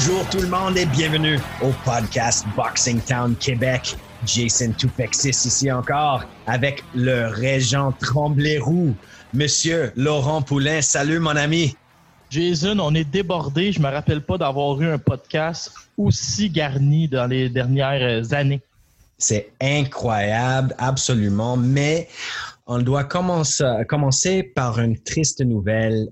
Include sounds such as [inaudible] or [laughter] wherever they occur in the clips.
Bonjour tout le monde et bienvenue au podcast Boxing Town Québec. Jason Toupexis ici encore avec le régent Tremblay-Roux, Monsieur Laurent Poulain. Salut mon ami. Jason, on est débordé. Je me rappelle pas d'avoir eu un podcast aussi garni dans les dernières années. C'est incroyable, absolument. Mais on doit commencer, commencer par une triste nouvelle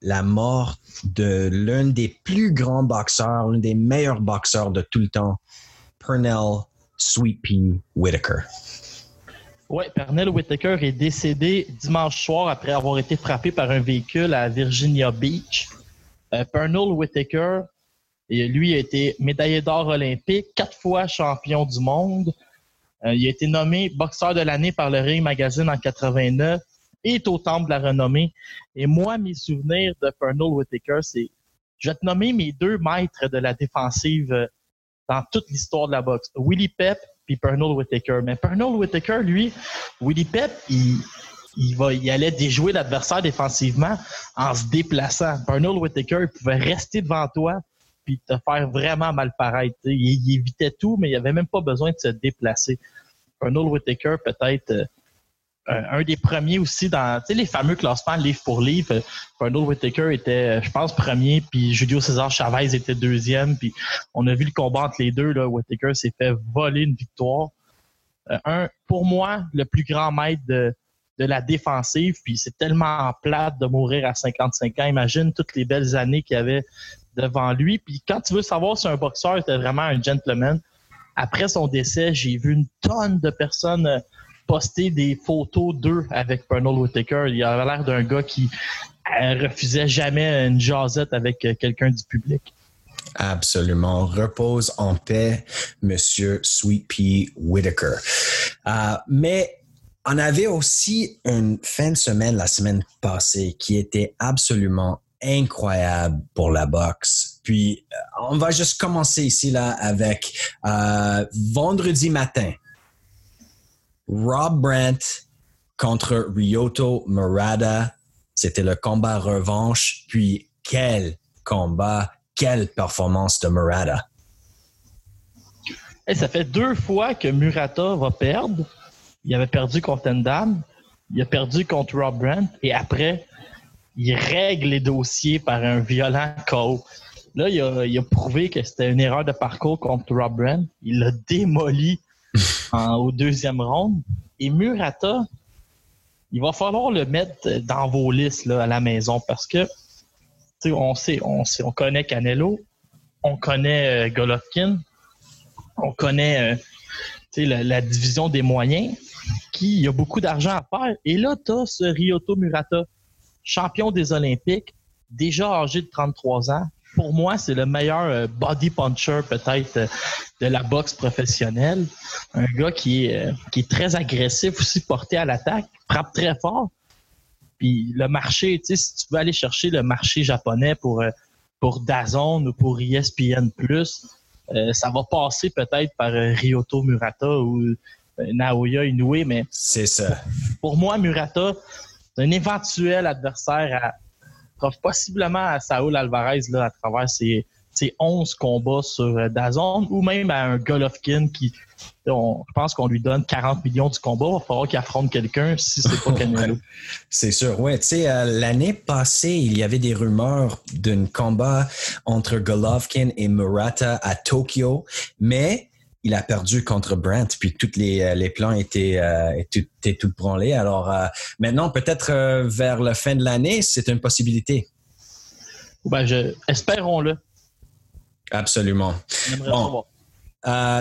la mort de l'un des plus grands boxeurs, l'un des meilleurs boxeurs de tout le temps, Pernell Sweet Pea Whitaker. Oui, Pernell Whitaker est décédé dimanche soir après avoir été frappé par un véhicule à Virginia Beach. Euh, Pernell Whitaker, lui, a été médaillé d'or olympique, quatre fois champion du monde. Euh, il a été nommé boxeur de l'année par le Ring Magazine en 89 est au temple de la renommée. Et moi, mes souvenirs de Pernell Whitaker, c'est, je vais te nommer mes deux maîtres de la défensive euh, dans toute l'histoire de la boxe. Willie Pep puis Pernell Whitaker. Mais Pernell Whitaker, lui, Willie Pep, il, il, va, il allait déjouer l'adversaire défensivement en se déplaçant. Pernell Whitaker, il pouvait rester devant toi puis te faire vraiment mal paraître. Il, évitait tout, mais il avait même pas besoin de se déplacer. Pernell Whitaker, peut-être... Euh, euh, un des premiers aussi dans les fameux classements livre pour livre. Pernell Whitaker était, je pense, premier, puis Julio César Chavez était deuxième. Puis on a vu le combat entre les deux. Là, Whitaker s'est fait voler une victoire. Euh, un, pour moi, le plus grand maître de, la défensive. Puis c'est tellement plate de mourir à 55 ans. Imagine toutes les belles années qu'il avait devant lui. Puis quand tu veux savoir si un boxeur était vraiment un gentleman, après son décès, j'ai vu une tonne de personnes euh, poster des photos d'eux avec Pernell Whitaker. Il avait l'air d'un gars qui euh, refusait jamais une jasette avec euh, quelqu'un du public. Absolument. Repose en paix, Monsieur Sweet Pea Whitaker. Euh, mais on avait aussi une fin de semaine la semaine passée qui était absolument incroyable pour la boxe. Puis, on va juste commencer ici là avec vendredi matin. Rob Brandt contre Ryoto Murata. C'était le combat revanche. Puis quel combat, quelle performance de Murata. ça fait deux fois que Murata va perdre. Il avait perdu contre Endam, il a perdu contre Rob Brandt et après, il règle les dossiers par un violent KO. Là, il a, prouvé que c'était une erreur de parcours contre Rob Brandt. Il l'a démoli au deuxième round. Et Murata, il va falloir le mettre dans vos listes là, à la maison parce que on sait, on sait, on connaît Canelo, on connaît euh, Golovkin, on connaît euh, la, la, division des moyens, qui a beaucoup d'argent à faire. Et là, tu as ce Ryoto Murata, champion des Olympiques, déjà âgé de 33 ans, pour moi, c'est le meilleur euh, body puncher peut-être euh, de la boxe professionnelle. Un gars qui est, euh, qui est très agressif aussi, porté à l'attaque, frappe très fort. Puis le marché, tu sais, si tu veux aller chercher le marché japonais pour, pour Dazon ou pour ESPN+, ça va passer peut-être par Ryoto Murata ou Naoya Inoue, mais... C'est ça. Pour moi, Murata, c'est un éventuel adversaire à, possiblement à Saul Alvarez là, à travers ses, ses 11 combats sur euh, Dazon ou même à un Golovkin qui, on, je pense qu'on lui donne 40 millions du combat. Il va falloir qu'il affronte quelqu'un si c'est pas [laughs] Canelo. c'est sûr. Ouais, tu sais, euh, l'année passée, il y avait des rumeurs d'un combat entre Golovkin et Murata à Tokyo, mais il a perdu contre Brent, puis tous les, euh, les plans étaient, euh, étaient, tout branlés. Alors euh, maintenant, peut-être euh, vers la fin de l'année, c'est une possibilité. Ben, je, espérons-le. Absolument. Bon,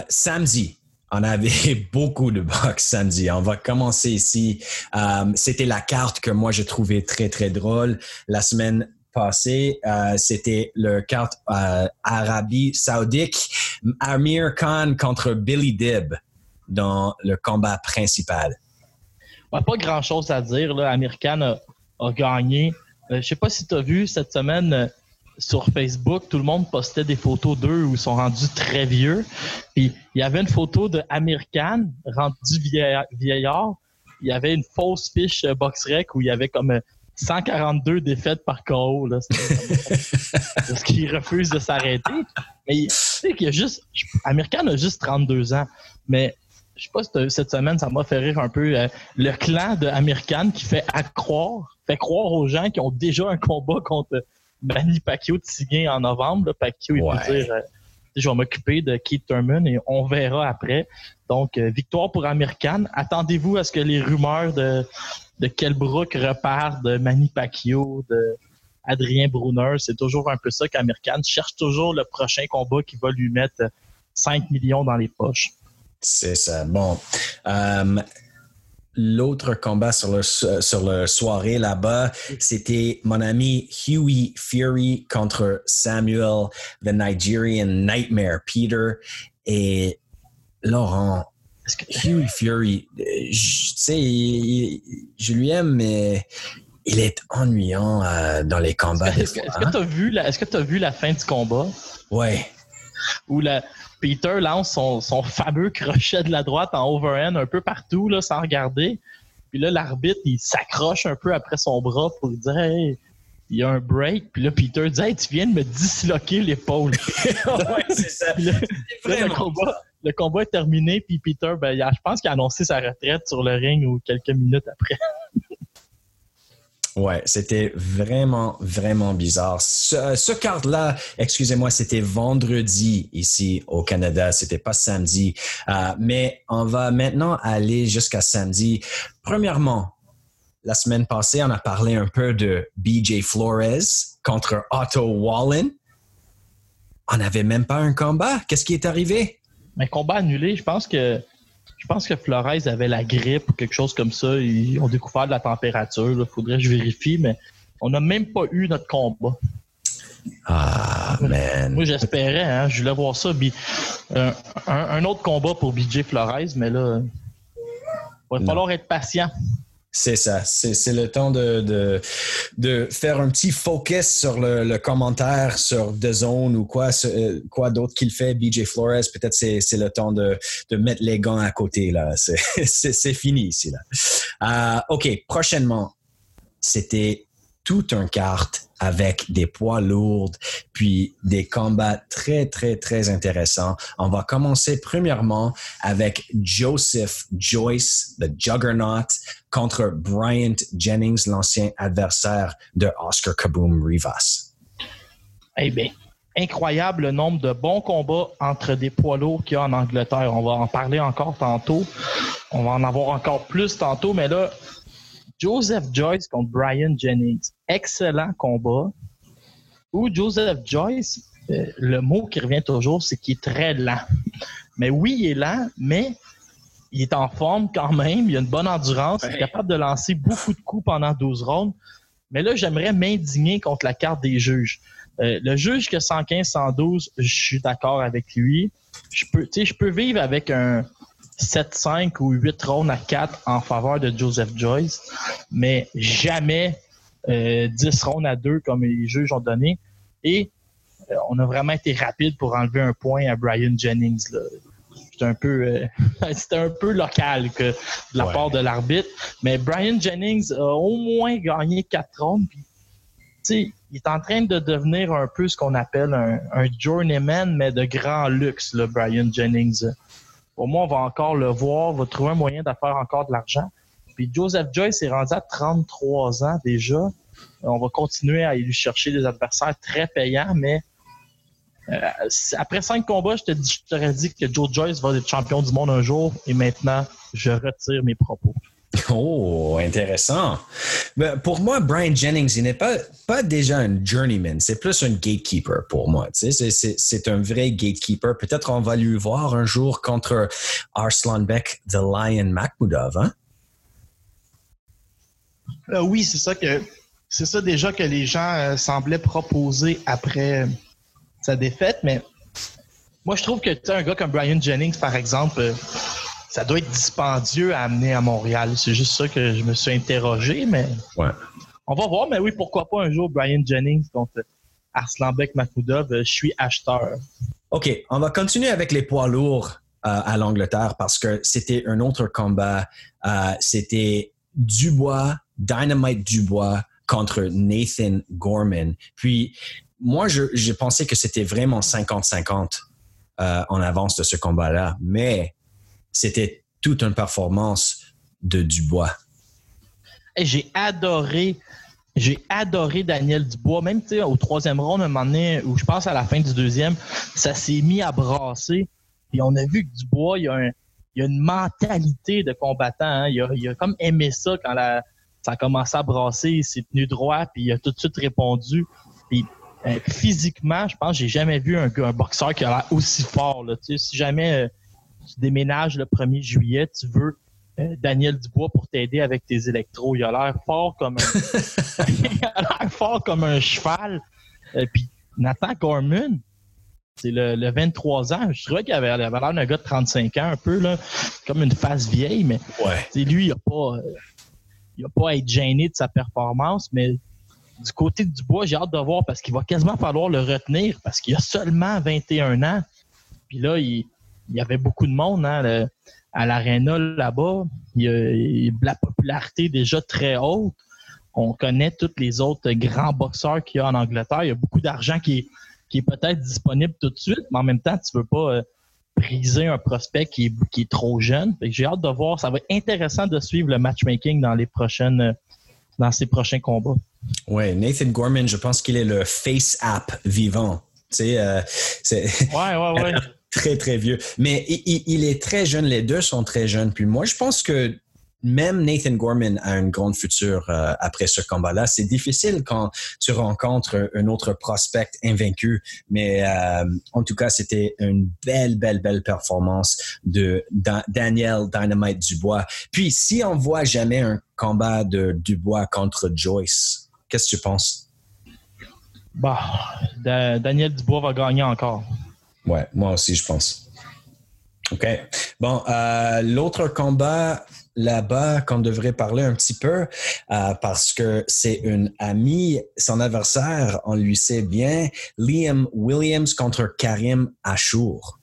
samedi, on avait [laughs] beaucoup de box samedi. On va commencer ici. Euh, c'était la carte que moi je trouvais très très drôle. La semaine passée, euh, c'était le carte Arabie Saoudite. Amir Khan contre Billy Dib dans le combat principal. pas grand chose à dire. Là. Amir Khan a, gagné. je sais pas si tu as vu cette semaine sur Facebook, tout le monde postait des photos d'eux où ils sont rendus très vieux. Puis il y avait une photo de Amir Khan rendu vieillard. Il y avait une fausse fiche euh, box-rec où il y avait comme 142 euh, défaites par KO. Là. [laughs] parce qu'il refuse de s'arrêter. Mais tu sais qu'il y a juste. Amir Khan a juste 32 ans. Mais je sais pas si cette semaine, ça m'a fait rire un peu. Euh, le clan de Amir Khan qui fait croire, fait croire aux gens qui ont déjà un combat contre Manny Pacquiao de en novembre. Pacquiao, il peut dire euh, je vais m'occuper de Keith Thurman et on verra après. Donc, euh, victoire pour Amir Khan. Attendez-vous à ce que les rumeurs de, de Kelbrook repartent de Manny Pacquiao, de Adrien Brunner. C'est toujours un peu ça qu'Amir Khan cherche toujours le prochain combat qui va lui mettre 5 millions dans les poches. C'est ça. Bon. Euh, l'autre combat sur le, sur le soirée là-bas, c'était mon ami Huey Fury contre Samuel, the Nigerian Nightmare Peter. Et Laurent, Huey Fury, je sais, je lui aime, mais il est ennuyant euh, dans les combats. Est-ce que tu as, vu la, est-ce que as vu la fin du combat? Ouais. Où la, Peter lance son, fameux [laughs] crochet de la droite en overhand un peu partout, là, sans regarder. Puis là, l'arbitre, il s'accroche un peu après son bras pour dire Hey, il y a un break. Puis là, Peter dit Hey, tu viens de me disloquer l'épaule. [laughs] ouais, c'est ça. le, combat, est terminé. Puis Peter, ben, je pense qu'il a annoncé sa retraite sur le ring ou quelques minutes après. Ouais, c'était vraiment, vraiment bizarre. Ce, ce carte-là, excusez-moi, c'était vendredi ici au Canada, c'était pas samedi. Euh, mais on va maintenant aller jusqu'à samedi. Premièrement, la semaine passée, on a parlé un peu de BJ Flores contre Otto Wallen. On n'avait même pas un combat. Qu'est-ce qui est arrivé? Un combat annulé, je pense que je pense que Flores avait la grippe ou quelque chose comme ça. Ils ont découvert de la température. Il faudrait que je vérifie, mais on n'a même pas eu notre combat. Ah, man. Moi, j'espérais. Hein, je voulais voir ça. un, autre combat pour BJ Flores, mais là, il va falloir être patient. C'est ça. C'est le temps de, de, faire un petit focus sur le, commentaire sur The Zone ou quoi, euh, quoi d'autre qu'il fait, BJ Flores. Peut-être c'est le temps de, de mettre les gants à côté. là. C'est [laughs] fini ici. Là. Euh, OK, prochainement, c'était tout un carte avec des poids lourds, puis des combats très, très, très intéressants. On va commencer premièrement avec Joseph Joyce, le Juggernaut, contre Bryant Jennings, l'ancien adversaire de Oscar Kaboom Rivas. Eh bien, incroyable le nombre de bons combats entre des poids lourds qu'il y a en Angleterre. On va en parler encore tantôt. On va en avoir encore plus tantôt, mais là, Joseph Joyce contre Brian Jennings. Excellent combat. Ou Joseph Joyce, euh, le mot qui revient toujours, c'est qu'il est très lent. Mais oui, il est lent, mais il est en forme quand même. Il a une bonne endurance. Il est capable de lancer beaucoup de coups pendant 12 rounds. Mais là, j'aimerais m'indigner contre la carte des juges. Euh, le juge que 115-112, je suis d'accord avec lui. Je peux, je peux vivre avec un, 7-5 ou 8 rounds à 4 en faveur de Joseph Joyce, mais jamais 10 euh, rounds à 2 comme les juges ont donné. Et euh, on a vraiment été rapide pour enlever un point à Brian Jennings. C'était un peu euh, [laughs] un peu local que, de la part de l'arbitre. Mais Brian Jennings a au moins gagné 4 rounds. il est en train de devenir un peu ce qu'on appelle un, un, journeyman, mais de grand luxe, là, Brian Jennings au moins, on va encore le voir, on va trouver un moyen de encore de l'argent. Puis Joseph Joyce est rendu à 33 ans déjà. On va continuer à aller chercher des adversaires très payants, mais euh, après cinq combats, je t'aurais dit que Joe Joyce va être champion du monde un jour et maintenant, je retire mes propos. Oh, intéressant. Ben, pour moi, Brian Jennings, il n'est pas, pas déjà un journeyman, c'est plus un gatekeeper pour moi. Tu sais, c'est un vrai gatekeeper. Peut-être on va lui voir un jour contre Arslan Beck de Lion Makhmoudov. Hein? Euh, oui, c'est ça que c'est ça déjà que les gens euh, semblaient proposer après sa défaite, mais moi je trouve que tu un gars comme Brian Jennings, par exemple, euh, ça doit être dispendieux à amener à Montréal. C'est juste ça que je me suis interrogé, mais on va voir. Mais oui, pourquoi pas un jour Brian Jennings contre Arslanbek Makoudov. Je suis acheteur. OK, on va continuer avec les poids lourds à l'Angleterre parce que c'était un autre combat. c'était Dubois, Dynamite Dubois contre Nathan Gorman. Puis, moi, je, pensais que c'était vraiment 50-50 euh, en avance de ce combat-là, mais c'était toute une performance de Dubois. J'ai adoré, j'ai adoré Daniel Dubois. Même au troisième round, un moment donné, ou je pense à la fin du deuxième, ça s'est mis à brasser. Et on a vu que Dubois, il a, une mentalité de combattant. Hein. Il, a, comme aimé ça quand la, ça a commencé à brasser, il s'est tenu droit, puis il a tout de suite répondu. Euh, physiquement, je pense que j'ai jamais vu un, boxeur qui a l'air aussi fort. Là. Si jamais euh, tu déménages le 1er juillet, tu veux euh, Daniel Dubois pour t'aider avec tes électros. Il a l'air fort comme un, [laughs] il a l'air fort comme un cheval. puis Nathan Gorman, c'est le, 23 ans. Je trouvais qu'il avait, l'air d'un gars de 35 ans, un peu, là, comme une face vieille, mais ouais. lui, il a pas il va pas être gêné de sa performance, mais du côté du bois, j'ai hâte de voir parce qu'il va quasiment falloir le retenir parce qu'il a seulement 21 ans. Puis là, il, y avait beaucoup de monde hein, à l'aréna là-bas. Il, y a la popularité déjà très haute. On connaît tous les autres grands boxeurs qu'il y a en Angleterre. Il y a beaucoup d'argent qui est, qui est peut-être disponible tout de suite, mais en même temps, tu veux pas euh, briser un prospect qui est, qui est trop jeune. J'ai hâte de voir. Ça va être intéressant de suivre le matchmaking dans les prochaines dans ces prochains combats. Oui, Nathan Gorman, je pense qu'il est le face app vivant. Tu sais, euh, c'est ouais, ouais, ouais. [laughs] très, très vieux. Mais il, est très jeune, les deux sont très jeunes. Puis moi, je pense que même Nathan Gorman a un grand futur euh, après ce combat-là. C'est difficile quand tu rencontres un autre prospect invaincu, mais euh, en tout cas, c'était une belle, belle, belle performance de Daniel Dynamite Dubois. Puis, si on voit jamais un combat de Dubois contre Joyce, qu'est-ce que tu penses? Bah, Daniel Dubois va gagner encore. Ouais, moi aussi, je pense. OK. Bon, euh, l'autre combat, là-bas qu'on devrait parler un petit peu euh, parce que c'est une amie, son adversaire, on lui sait bien, Liam Williams contre Karim Achour.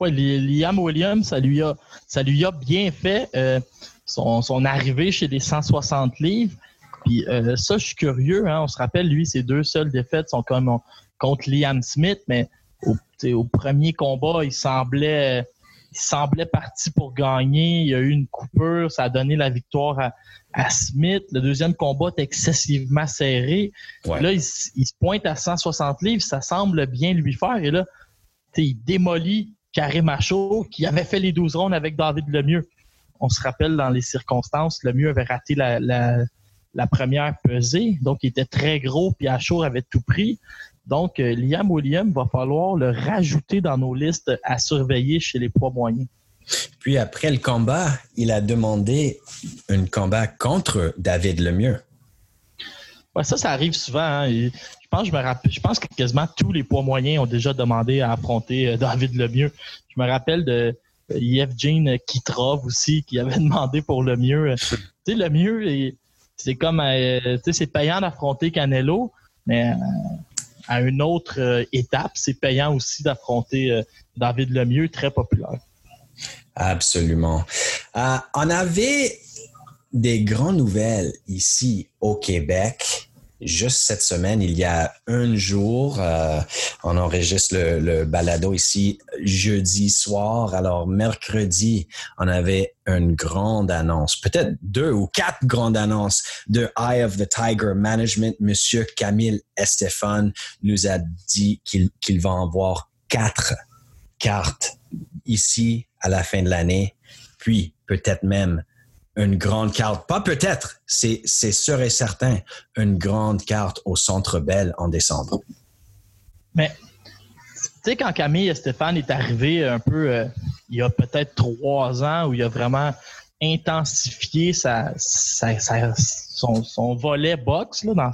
Oui, Liam Williams, ça lui a, ça lui a bien fait euh, son, arrivée chez les 160 livres. Puis euh, ça, je suis curieux. Hein, on se rappelle, lui, ses deux seules défaites sont comme contre Liam Smith, mais au, au premier combat, il semblait il semblait parti pour gagner. Il y a eu une coupure, ça a donné la victoire à, Smith. Le deuxième combat est excessivement serré. Là, il, se pointe à 160 livres, ça semble bien lui faire. Et là, il démolit Karim Macho, qui avait fait les 12 rondes avec David Lemieux. On se rappelle dans les circonstances, Lemieux avait raté la, la première pesée, donc il était très gros, puis Achour avait tout pris. Donc, euh, Liam William va falloir le rajouter dans nos listes à surveiller chez les poids moyens. Puis après le combat, il a demandé un combat contre David Lemieux. Ouais, ça, ça arrive souvent. Hein. Je pense, je, me rappelle, je pense que quasiment tous les poids moyens ont déjà demandé à affronter euh, [laughs] David Lemieux. Je me rappelle de euh, Yevgeny Kitrov aussi qui avait [laughs] demandé pour Lemieux. tu sais, Lemieux, c'est comme, tu sais, c'est payant d'affronter Canelo, mais à une autre euh, étape, c'est payant aussi d'affronter euh, David Lemieux, très populaire. Absolument. Euh, on avait des grandes nouvelles ici au Québec juste cette semaine, il y a un jour, euh, on enregistre le, balado ici jeudi soir. Alors, mercredi, on avait une grande annonce, peut-être deux ou quatre grandes annonces de Eye of the Tiger Management. Monsieur Camille Estefan nous a dit qu'il va avoir quatre cartes ici à la fin de l'année, puis peut-être même une grande carte, pas peut-être, c'est sûr et certain, une grande carte au Centre Bell en décembre. Mais, tu sais, quand Camille et Stéphane est arrivé un peu, euh, il y a peut-être trois ans, où il a vraiment intensifié sa, son, son, volet box là, dans,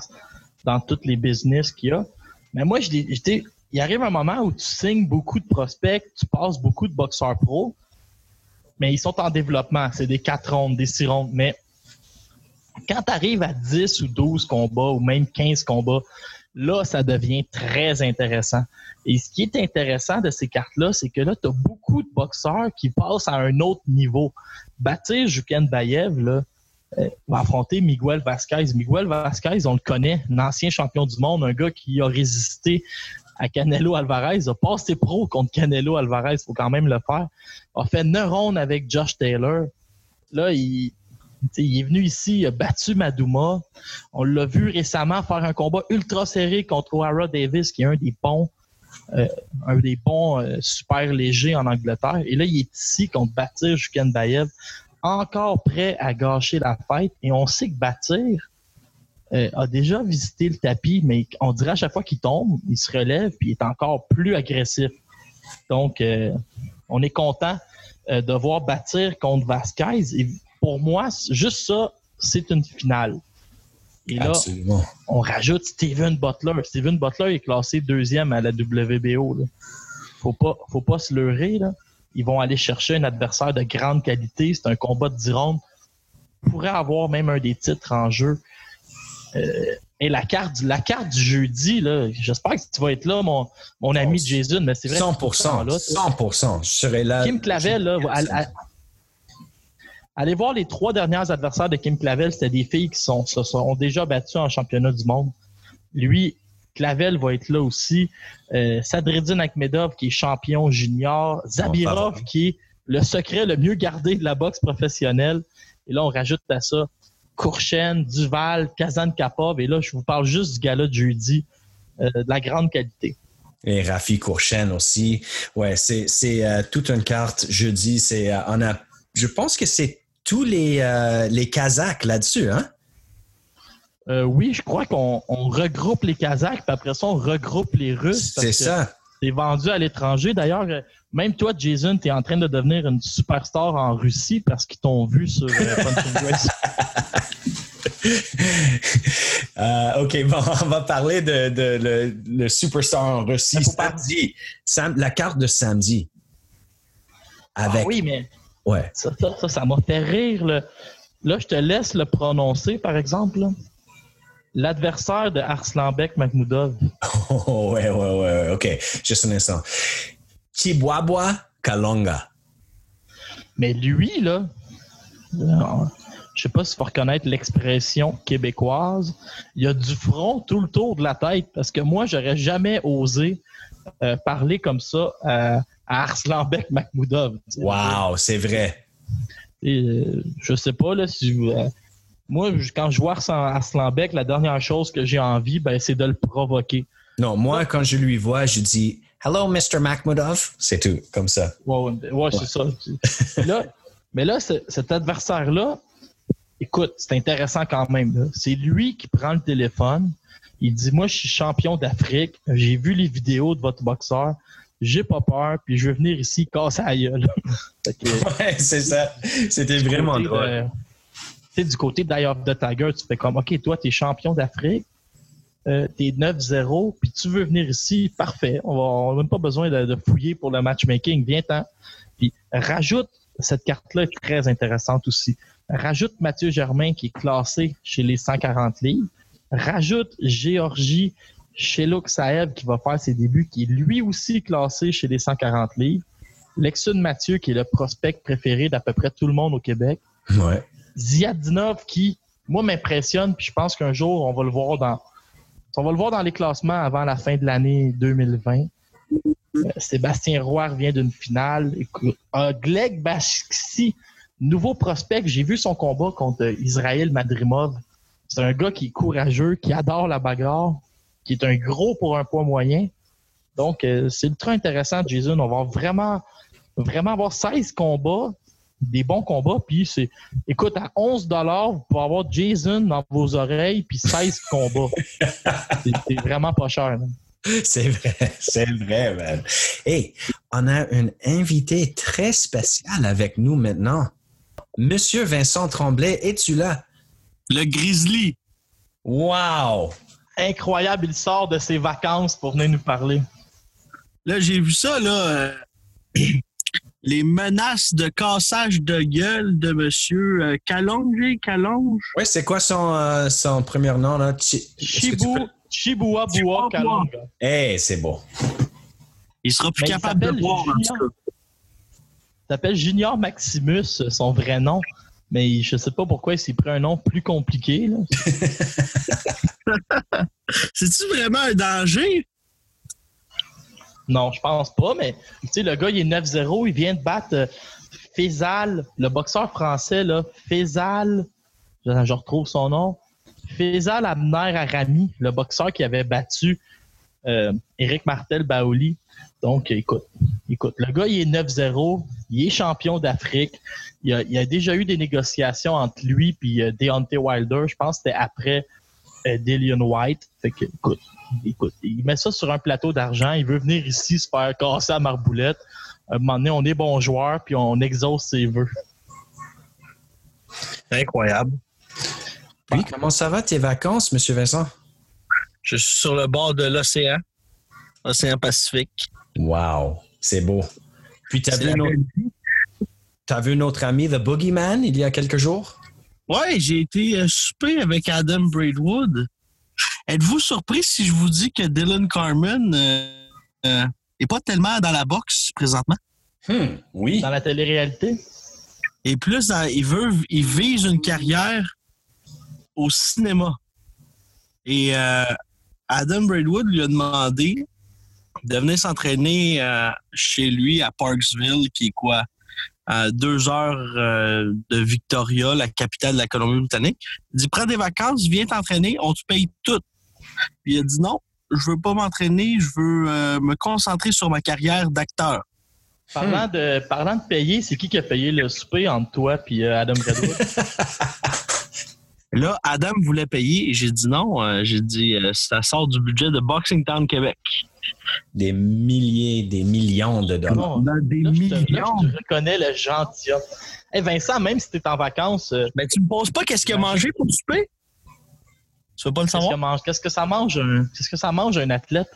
dans tous les business qu'il y a. Mais moi, il arrive un moment où tu signes beaucoup de prospects, tu passes beaucoup de boxeurs pro, mais ils sont en développement. C'est des 4 rondes, des 6 rondes. Mais quand tu arrives à 10 ou 12 combats ou même 15 combats, là, ça devient très intéressant. Et ce qui est intéressant de ces cartes-là, c'est que là, tu as beaucoup de boxeurs qui passent à un autre niveau. Bâtir Juken Bayev, là, euh, va affronter Miguel Vasquez. Miguel Vasquez, on le connaît, un ancien champion du monde, un gars qui a résisté à Canelo Alvarez, a passé pro contre Canelo Alvarez, il faut quand même le faire. A fait neuf avec Josh Taylor. Là, il, il est venu ici, il a battu Madouma. On l'a vu récemment faire un combat ultra serré contre O'Hara Davis, qui est un des bons, euh, un des bons euh, super légers en Angleterre. Et là, il est ici contre Batir Juken Bayev, encore prêt à gâcher la fête. Et on sait que Batir, euh, a déjà visité le tapis, mais on dirait à chaque fois qu'il tombe, il se relève puis il est encore plus agressif. Donc, euh, on est content euh, de voir bâtir contre Vasquez. Et pour moi, juste ça, c'est une finale. Et là, on rajoute Steven Butler. Steven Butler est classé deuxième à la WBO. Là. Faut pas, faut pas se leurrer. Là. Ils vont aller chercher un adversaire de grande qualité. C'est un combat de 10 rondes. pourrait avoir même un des titres en jeu. Euh, et la carte, la carte du jeudi, là, j'espère que tu vas être là, mon, mon ami Jason, mais c'est vrai. 100%, là, 100%, je serai là. Kim Clavel, là, allez voir les trois dernières adversaires de Kim Clavel, c'était des filles qui sont, se sont déjà battues en championnat du monde. Lui, Clavel va être là aussi. Euh, Sadreddin Akhmedov, qui est champion junior. Zabirov, qui est le secret le mieux gardé de la boxe professionnelle. Et là, on rajoute à ça Courchen, Duval, Kazan Kapov. Et là, je vous parle juste du gala de jeudi, euh, de la grande qualité. Et Rafi Courchen aussi. Ouais, c'est, euh, toute une carte jeudi. C'est, euh, on a, je pense que c'est tous les, les Kazakhs là-dessus, hein? oui, je crois qu'on regroupe les Kazakhs, puis après ça, on regroupe les Russes. C'est ça. Vendu à l'étranger. D'ailleurs, même toi, Jason, tu es en train de devenir une superstar en Russie parce qu'ils t'ont vu sur [laughs] Grace. [laughs] Euh, OK, bon, [laughs] on va parler de, le, superstar en Russie. Samedi, la carte de samedi. Ah Avec... oui, mais ouais. ça, ça, m'a fait rire. Là, je te laisse le prononcer, par exemple. L'adversaire de Arslanbek Makhmoudov. [laughs] Oh, ouais, ouais, ouais, OK. Juste un instant. Chibwabwa Kalonga. Mais lui, là, je sais pas si faut reconnaître l'expression québécoise, il y a du front tout le tour de la tête parce que moi, j'aurais jamais osé euh, parler comme ça à, Arslanbek Makhmoudov. Wow, c'est vrai. Et, euh, je sais pas là si euh, moi quand je vois Arslanbek, la dernière chose que j'ai envie, ben, c'est de le provoquer. Non, moi quand je lui vois, je dis Hello, Mr. Makhmoudov. C'est tout, comme ça. Ouais, ouais, c'est ça. là, mais là, cet adversaire-là, écoute, c'est intéressant quand même. C'est lui qui prend le téléphone. Il dit Moi, je suis champion d'Afrique. J'ai vu les vidéos de votre boxeur. J'ai pas peur, puis je vais venir ici casser la gueule. [laughs] ouais, c'est ça. C'était vraiment drôle. Tu sais, du côté d'Eye of the Tiger, tu fais comme OK, toi, tu es champion d'Afrique. Euh, t'es 9-0, puis tu veux venir ici, parfait. On n'a même pas besoin de, fouiller pour le matchmaking. Viens-t'en. Puis rajoute cette carte-là est très intéressante aussi. Rajoute Mathieu Germain qui est classé chez les 140 livres. Rajoute Géorgie chez Saev qui va faire ses débuts, qui est lui aussi classé chez les 140 livres. Lexun Mathieu qui est le prospect préféré d'à peu près tout le monde au Québec. Ouais. Ziadinov qui, moi, m'impressionne, puis je pense qu'un jour, on va le voir dans on va le voir dans les classements avant la fin de l'année 2020. Euh, Sébastien Roy revient d'une finale. Euh, Gleg Bashksi, nouveau prospect, j'ai vu son combat contre Israël Madrimov. C'est un gars qui est courageux, qui adore la bagarre, qui est un gros pour un poids moyen. Donc, euh, c'est ultra intéressant, Jason. On va vraiment, vraiment avoir 16 combats, des bons combats. Puis c'est, écoute, à 11 vous pouvez avoir Jason dans vos oreilles, puis 16 [laughs] combats. C'est, c'est vraiment pas cher. là. C'est vrai, [laughs] c'est vrai, man. Hey, on a un invité très spécial avec nous maintenant. Monsieur Vincent Tremblay, es-tu là? Le Grizzly. Wow! Incroyable, il sort de ses vacances pour venir nous parler. Là, j'ai vu ça, là. euh, [clears throat] les menaces de cassage de gueule de monsieur euh, Calonge, Calonge. Oui, c'est quoi son, euh, son premier nom, là? Peux- Chihuahua. Bua Kalunga. Hey, c'est beau. Il sera plus Mais il capable de boire, en Julien. tout cas. Il s'appelle Junior Maximus, son vrai nom. Mais je sais pas pourquoi il s'est pris un nom plus compliqué. là. [laughs] [laughs] C'est-tu vraiment un danger? Non, je pense pas, mais tu sais, le gars, il est 9-0, il vient de battre euh, Faisal, le boxeur français, là, Faisal, je, je retrouve son nom, Faisal Abner Arami, le boxeur qui avait battu euh, Eric Martel Baoli. Donc, écoute, écoute, le gars, il est 9-0, il est champion d'Afrique, il il a déjà eu des négociations entre lui et euh, Deontay Wilder, je pense que c'était après Dillian White. Fait que, écoute, écoute, il met ça sur un plateau d'argent. Il veut venir ici se faire casser à marboulette. À un moment donné, on est bon joueur, puis on exauce ses vœux. Incroyable. Puis, comment ça va tes vacances, Monsieur Vincent? Je suis sur le bord de l'océan, océan Pacifique. Wow, c'est beau. Puis, t'as vu, notre- vu notre ami The Boogeyman il y a quelques jours? Ouais, j'ai été euh, souper avec Adam Braidwood. Êtes-vous surpris si je vous dis que Dylan Carmen euh, euh, est pas tellement dans la boxe présentement? Hmm, oui. Dans la télé-réalité, Et plus, dans- il veut, il vise une carrière au cinéma. Et euh, Adam Braidwood lui a demandé de venir s'entraîner euh, chez lui à Parksville, qui est quoi? À deux heures euh, de Victoria, la capitale de la Colombie-Britannique. Il dit Prends des vacances, viens t'entraîner, on te paye tout. Puis il a dit Non, je veux pas m'entraîner, je veux euh, me concentrer sur ma carrière d'acteur. parlant, de, parlant de payer, c'est qui qui a payé le souper entre toi et Adam Redwood? [laughs] Là, Adam voulait payer et j'ai dit non. Euh, j'ai dit euh, ça sort du budget de Boxing Town Québec. Des milliers, des millions de dollars. Non, Dans des là, je te, là, millions. je te reconnais le gentilhomme. Hey Vincent, même si tu es en vacances, euh, Mais tu me poses pas qu'est-ce qu'il a mangé pour souper? Tu veux pas le savoir? mange, qu'est-ce que ça mange un, qu'est-ce que ça mange un athlète?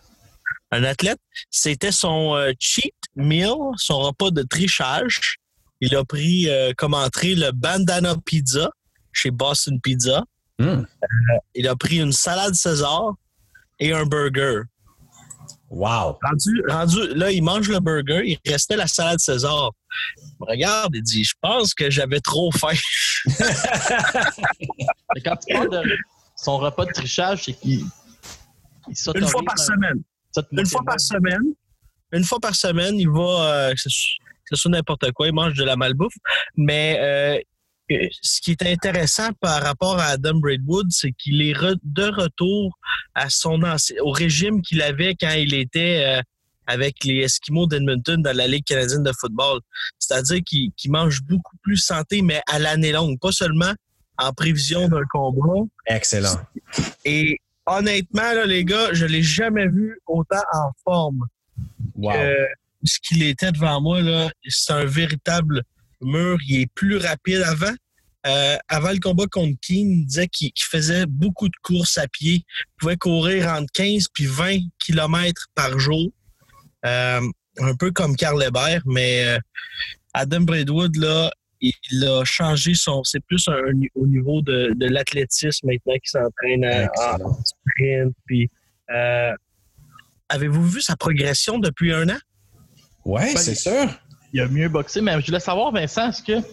Un athlète, c'était son euh, cheat meal, son repas de trichage. Il a pris euh, comme entrée le bandana pizza chez Boston Pizza. Hmm, Il a pris une salade César et un burger. Wow. Rendu, rendu, là, il mange le burger, il restait la salade César. Il me regarde et dit Je pense que j'avais trop faim. [laughs] Quand tu parles de son repas de trichage, c'est qu'il il Une fois par semaine. Une fois par semaine. Une fois par semaine, il va. euh, que ce soit- que ce soit n'importe quoi, il mange de la malbouffe. Mais euh, ce qui est intéressant par rapport à Adam Braidwood, c'est qu'il est de retour à son au régime qu'il avait quand il était euh, avec les Esquimaux d'Edmonton dans la Ligue canadienne de football. C'est-à-dire qu'il mange beaucoup plus santé, mais à l'année longue, pas seulement en prévision d'un combat. Excellent. Et honnêtement, là, les gars, je l'ai jamais vu autant en forme Wow. que ce qu'il était devant moi. C'est un véritable mur. Il est plus rapide avant. Euh, avant le combat contre Keane, il disait qu'il faisait beaucoup de courses à pied. Il pouvait courir entre 15 puis 20 km par jour. Euh, un peu comme Carl Hébert, mais euh, Adam Braidwood, là, il a changé son. C'est plus un- au niveau de, de l'athlétisme maintenant qu'il s'entraîne Excellent. sprint. Puis, euh, avez-vous vu sa progression depuis un an? Ouais, c'est sûr. Il a mieux boxé, mais je voulais savoir, Vincent, est-ce que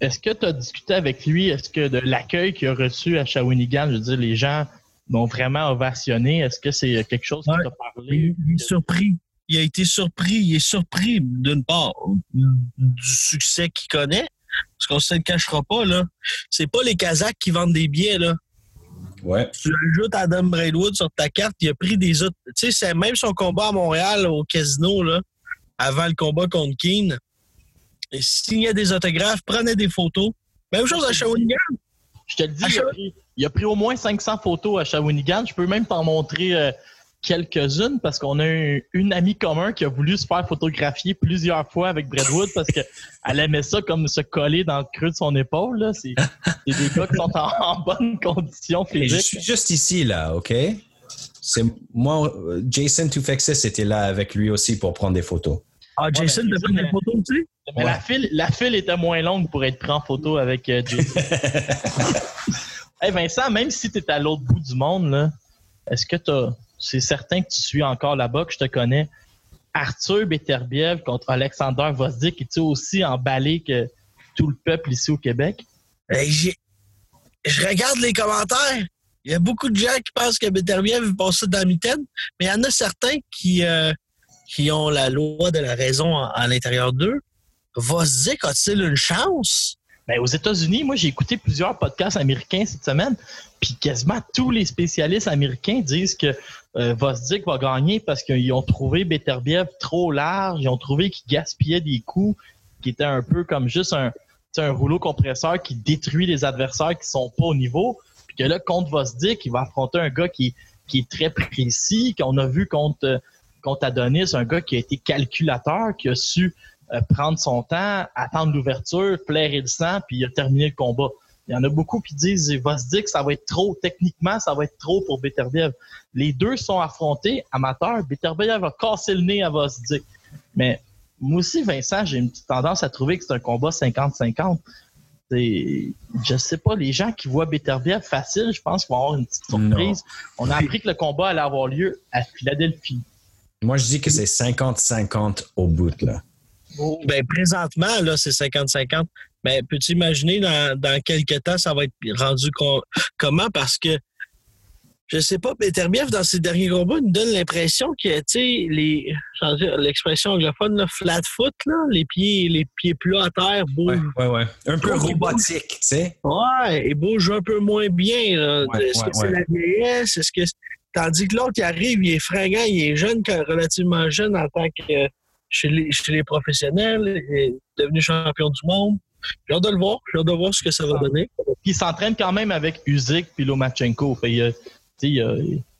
est-ce que tu as discuté avec lui? Est-ce que de l'accueil qu'il a reçu à Shawinigan, je veux dire, les gens l'ont vraiment ovationné? Est-ce que c'est quelque chose qui Ouais. t'a parlé? Il est surpris. Il a été surpris. Il est surpris, d'une part, du succès qu'il connaît. Parce qu'on se le cachera pas, là. C'est pas les Kazakhs qui vendent des billets, là. Ouais. Tu ajoutes Adam Braidwood sur ta carte, il a pris des autres. Tu sais, c'est même son combat à Montréal au casino, là, avant le combat contre Keane. il signait des autographes, prenait des photos. Même chose à Shawinigan. Je te le dis, À il a, pris, il a pris au moins 500 photos à Shawinigan. Je peux même t'en montrer euh, quelques-unes parce qu'on a un- une amie commune qui a voulu se faire photographier plusieurs fois avec Bradwood parce qu'elle [laughs] aimait ça comme se coller dans le creux de son épaule. là. C'est des gars qui sont en, en bonne condition Et je physique. suis juste ici, là, OK? C'est moi, euh, Jason Tufexis était là avec lui aussi pour prendre des photos. Ah, Jason, ben, pris Jason, des photos aussi? Mais Ouais. la, file, la file était moins longue pour être pris en photo avec euh, Jason. [laughs] [laughs] hey Vincent, même si tu es à l'autre bout du monde, là, est-ce que t'as. C'est certain que tu suis encore là-bas, que je te connais. Arthur Beterbiev contre Alexander Vosdik, es-tu aussi emballé que tout le peuple ici au Québec? Hey, je regarde les commentaires. Il y a beaucoup de gens qui pensent que Beterbiev passe ça dans la mitaine, mais il y en a certains qui, euh, qui ont la loi de la raison à, l'intérieur d'eux. Va dire a-t-il une chance? Ben, aux États-Unis, moi, j'ai écouté plusieurs podcasts américains cette semaine, puis quasiment tous les spécialistes américains disent que euh, Vosdik va gagner parce qu'ils ont trouvé Beterbiev trop large, ils ont trouvé qu'il gaspillait des coups, qui était un peu comme juste un, un rouleau compresseur qui détruit les adversaires qui sont pas au niveau, que là, contre Vosdik, il va affronter un gars qui, est très précis, qu'on a vu contre, euh, contre Adonis, un gars qui a été calculateur, qui a su euh, prendre son temps, attendre l'ouverture, flairer le sang, puis il a terminé le combat. Il y en a beaucoup qui disent il va se dire ça va être trop, techniquement, ça va être trop pour Beterbiev. Les deux sont affrontés, amateurs. Beterbiev a cassé le nez à Vosdik. Mais moi aussi, Vincent, j'ai une petite tendance à trouver que c'est un combat 50-50. Je sais pas, les gens qui voient Beterbiev facile, je pense qu'ils vont avoir une petite surprise. On a appris que le combat allait avoir lieu à Philadelphie. Moi, je dis que c'est 50-50 au bout, là. Ben, présentement, là, c'est 50-50. Mais peux-tu imaginer dans, dans quelques temps, ça va être rendu co- comment? Parce que, je sais pas, Beterbiev, dans ses derniers combats, il nous donne l'impression que, tu sais, les, l'expression anglophone, là, flat foot, là, les pieds, les pieds plats à terre, bougent. ouais, ouais. Un peu robotique, tu sais. Ouais, il bouge un peu moins bien. là. Ouais, Est-ce ouais, que c'est ouais. la vieillesse? Est-ce que Tandis que l'autre, il arrive, il est fringant, il est jeune, quand- relativement jeune en tant que chez les, chez les professionnels, il est devenu champion du monde. J'ai hâte de le voir. J'ai hâte de voir ce que ça va donner. Puis il s'entraîne quand même avec Usyk puis Lomachenko. Fait, il, y a,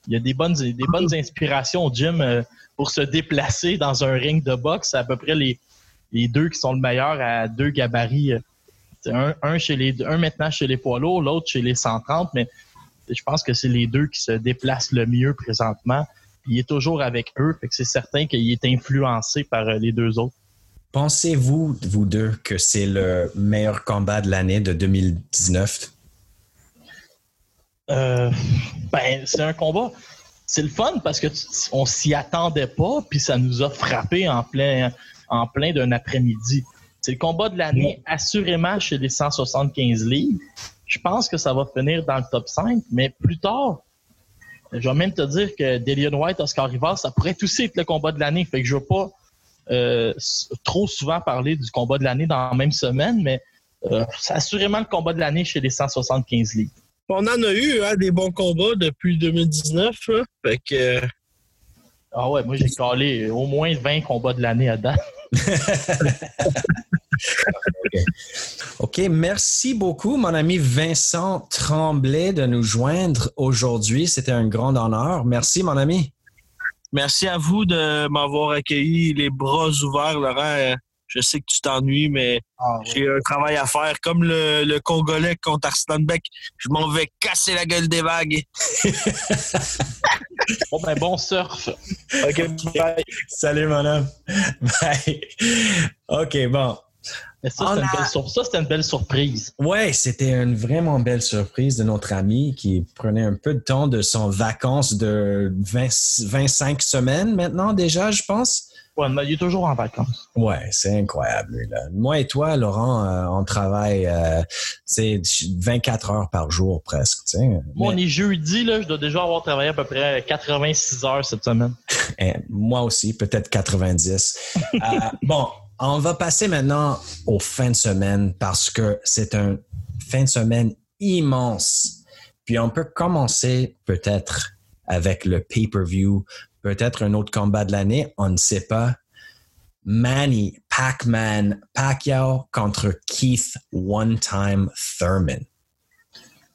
y des bonnes, des bonnes inspirations au gym euh, pour se déplacer dans un ring de boxe. C'est à peu près les, les deux qui sont le meilleur à deux gabarits. euh. Un, un, chez les, un maintenant chez les poids lourds, l'autre chez les 130, mais je pense que c'est les deux qui se déplacent le mieux présentement. Il est toujours avec eux, fait que c'est certain qu'il est influencé par euh, les deux autres. Pensez-vous, vous deux, que c'est le meilleur combat de l'année de 2019? Euh, ben, c'est un combat. C'est le fun parce que on s'y attendait pas, puis ça nous a frappé en plein, en plein d'un après-midi. C'est le combat de l'année, assurément chez les 175 livres. Je pense que ça va finir dans le top 5, mais plus tard, je vais même te dire que Delion White, Oscar Rivas, ça pourrait aussi être le combat de l'année. Fait que je veux pas euh, trop souvent parler du combat de l'année dans la même semaine, mais euh, c'est assurément le combat de l'année chez les 175 livres. On en a eu hein, des bons combats depuis 2019. là. Fait que, euh, Ah ouais, moi j'ai calé au moins 20 combats de l'année à date. [laughs] OK, merci beaucoup, mon ami Vincent Tremblay, de nous joindre aujourd'hui. C'était un grand honneur. Merci, mon ami. merci à vous de m'avoir accueilli les bras ouverts, Laurent. Je sais que tu t'ennuies, mais j'ai un travail à faire. Comme le, le Congolais contre Arslan Beck, je m'en vais casser la gueule des vagues. [laughs] Bon ben bon surf. OK, bye. Salut, mon homme. Bye. OK, bon. Mais ça, c'était une, a- belle sur- ça, c'était une belle surprise. Ouais, c'était une vraiment belle surprise de notre ami qui prenait un peu de temps de son vacances de 20 25 semaines maintenant déjà, je pense. Ouais, mais il est toujours en vacances. Ouais, c'est incroyable. lui, là. Moi et toi, Laurent, euh, on travaille euh, c'est 24 heures par jour presque. tu sais. Moi, on est jeudi, là, je dois déjà avoir travaillé à peu près 86 heures cette semaine. Eh, moi aussi, peut-être 90. Euh, [laughs] bon, on va passer maintenant aux fins de semaine parce que c'est un fin de semaine immense. Puis on peut commencer peut-être avec le pay-per-view, peut-être un autre combat de l'année, on ne sait pas. Manny Pac-Man Pacquiao contre Keith One Time Thurman.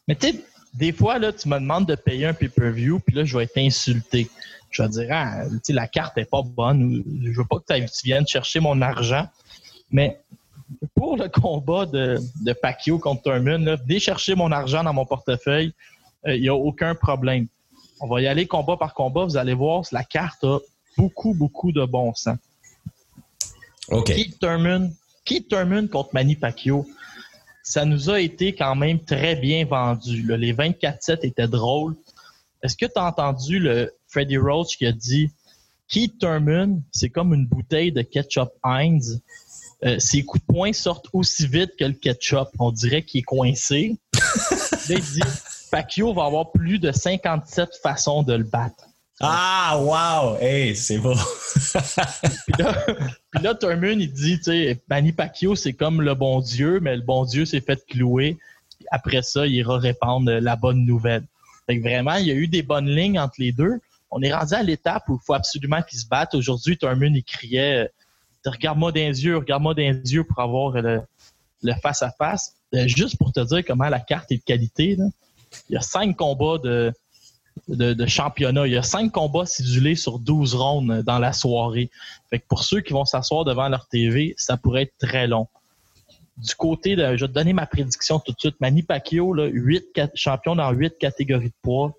Mais tu sais, des fois, là, tu me demandes de payer un pay-per-view, puis là, je vais être insulté. Je vais dire, ah, la carte est pas bonne. Je veux pas que tu viennes chercher mon argent. Mais pour le combat de, de Pacquiao contre Thurman, là, venez chercher mon argent dans mon portefeuille. Il euh, n'y a aucun problème. On va y aller combat par combat. Vous allez voir, la carte a beaucoup, beaucoup de bon sens. OK. Keith Thurman, Keith Thurman contre Manny Pacquiao? Ça nous a été quand même très bien vendu. Les 24-7 étaient drôles. Est-ce que tu as entendu le Freddie Roach qui a dit Keith Thurman, c'est comme une bouteille de ketchup Heinz. Euh, ses coups de poing sortent aussi vite que le ketchup. On dirait qu'il est coincé. [laughs] Là, il dit Pacquiao va avoir plus de 57 façons de le battre. Ah, wow! Hey, c'est beau! [laughs] puis, là, puis là, Thurman, il dit, tu sais, Manny Pacquiao, c'est comme le bon Dieu, mais le bon Dieu s'est fait clouer. Après ça, il ira répandre la bonne nouvelle. Fait que vraiment, il y a eu des bonnes lignes entre les deux. On est rendu à l'étape où il faut absolument qu'ils se battent. Aujourd'hui, Thurman, il criait Regarde-moi dans les yeux, regarde-moi dans les yeux pour avoir le, face-à-face. Euh, juste pour te dire comment la carte est de qualité, il y a cinq combats de, championnat. Il y a cinq combats sidulés sur 12 rondes dans la soirée. Fait pour ceux qui vont s'asseoir devant leur TV, ça pourrait être très long. Du côté de, je vais te donner ma prédiction tout de suite. Manny Pacquiao, là, 8 champion dans huit catégories de poids.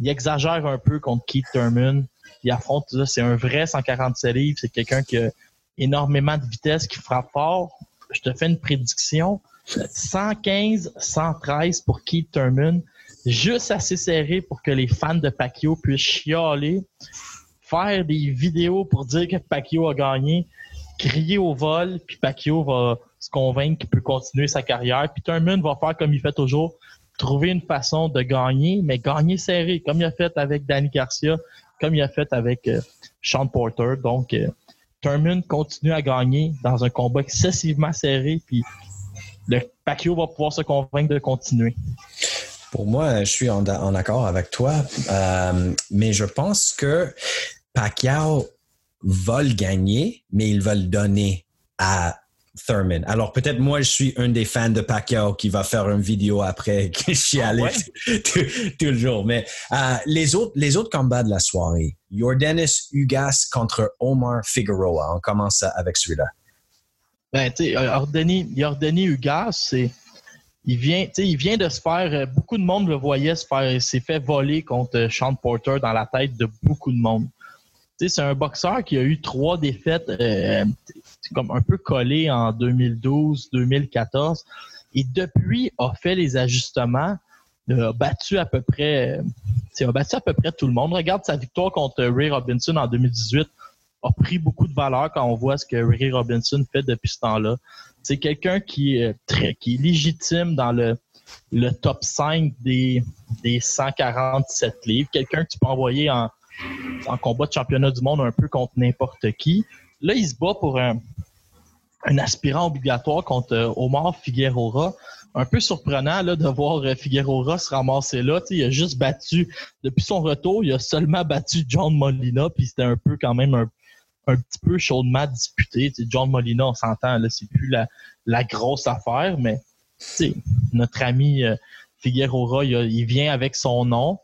Il exagère un peu contre Keith Thurman. Il affronte, c'est un vrai 147 livres. C'est quelqu'un qui a énormément de vitesse, qui frappe fort. Je te fais une prédiction. 115-113 pour Keith Thurman juste assez serré pour que les fans de Pacquiao puissent chialer, faire des vidéos pour dire que Pacquiao a gagné, crier au vol, puis Pacquiao va se convaincre qu'il peut continuer sa carrière. Puis Thurman va faire comme il fait toujours, trouver une façon de gagner, mais gagner serré, comme il a fait avec Danny Garcia, comme il a fait avec euh, Sean Porter. Donc, euh, Thurman continue à gagner dans un combat excessivement serré, puis le Pacquiao va pouvoir se convaincre de continuer. Pour moi, je suis en, accord avec toi, euh, mais je pense que Pacquiao va le gagner, mais il va le donner à Thurman. Alors peut-être moi, je suis un des fans de Pacquiao qui va faire une vidéo après que je suis allé tout, le jour. Mais euh, les, autres, les autres combats de la soirée, Jordanis Ugas contre Omar Figueroa. On commence avec celui-là. Ben, tu sais, Jordanis Ugas, c'est il vient, il vient de se faire. Euh, beaucoup de monde le voyait se faire. s'est fait voler contre euh, Sean Porter dans la tête de beaucoup de monde. C'est un boxeur qui a eu trois défaites euh, comme un peu collées en 2012-2014 et depuis a fait les ajustements, a battu à peu près, a battu à peu près tout le monde. Regarde sa victoire contre Ray Robinson en 2018 a pris beaucoup de valeur quand on voit ce que Ray Robinson fait depuis ce temps-là. C'est quelqu'un qui est très, qui est légitime dans le, top 5 des, des 147 livres. Quelqu'un que tu peux envoyer en, combat de championnat du monde un peu contre n'importe qui. Là, il se bat pour un, un aspirant obligatoire contre euh, Omar Figueroa. Un peu surprenant là, de voir euh, Figueroa se ramasser là. il a juste battu, depuis son retour, il a seulement battu John Molina, puis c'était un peu quand même un, un petit peu chaudement disputé. John Molina, on s'entend, là, c'est plus la, la, grosse affaire, mais notre ami euh, Figueroa, il, vient avec son nom.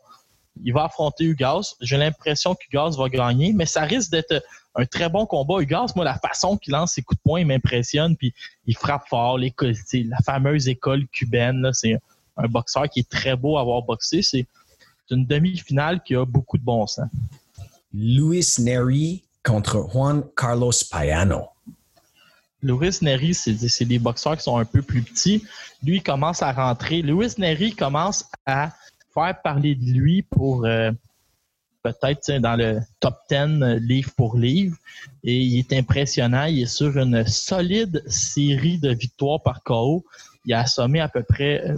Il va affronter Ugas. J'ai l'impression qu'Ugas va gagner, mais ça risque d'être un très bon combat. Ugas, moi, la façon qu'il lance ses coups de poing m'impressionne, puis il frappe fort. la fameuse école cubaine, c'est un boxeur qui est très beau à avoir boxé. C'est une demi-finale qui a beaucoup de bon sens. Luis Neri contre Juan Carlos Payano. Luis Neri, c'est des boxeurs qui sont un peu plus petits. Lui, il commence à rentrer. Luis Neri commence à faire parler de lui pour euh, peut-être dans le top 10 euh, livre pour livre. Et il est impressionnant. Il est sur une solide série de victoires par KO. Il a assommé à peu près euh,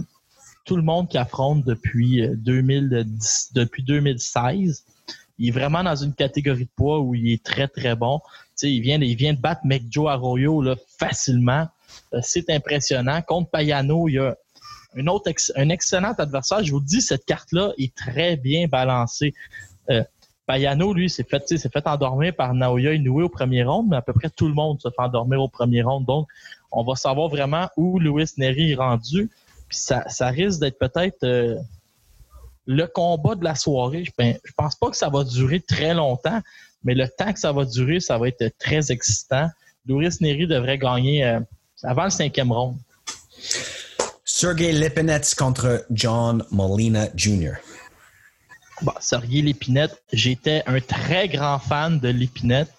tout le monde qui affronte depuis, 2010, depuis 2016 il est vraiment dans une catégorie de poids où il est très, très bon. il, vient, il vient de battre McJoe Arroyo là, facilement. Euh, c'est impressionnant. Contre Payano, il y a un autre un excellent adversaire. Je vous dis, cette carte-là est très bien balancée. Euh, Payano, lui, s'est fait, fait endormir par Naoya Inoue au premier round, mais à peu près tout le monde se fait endormir au premier round. Donc, on va savoir vraiment où Louis Neri est rendu. Ça, ça risque d'être peut-être euh, le combat de la soirée. Ben, je pense pas que ça va durer très longtemps, mais le temps que ça va durer, ça va être très excitant. Louis Neri devrait gagner euh, avant le cinquième round. Sergey Lipinets contre John Molina Jr. Bon, Sergei Lépinette, j'étais un très grand fan de Lépinette.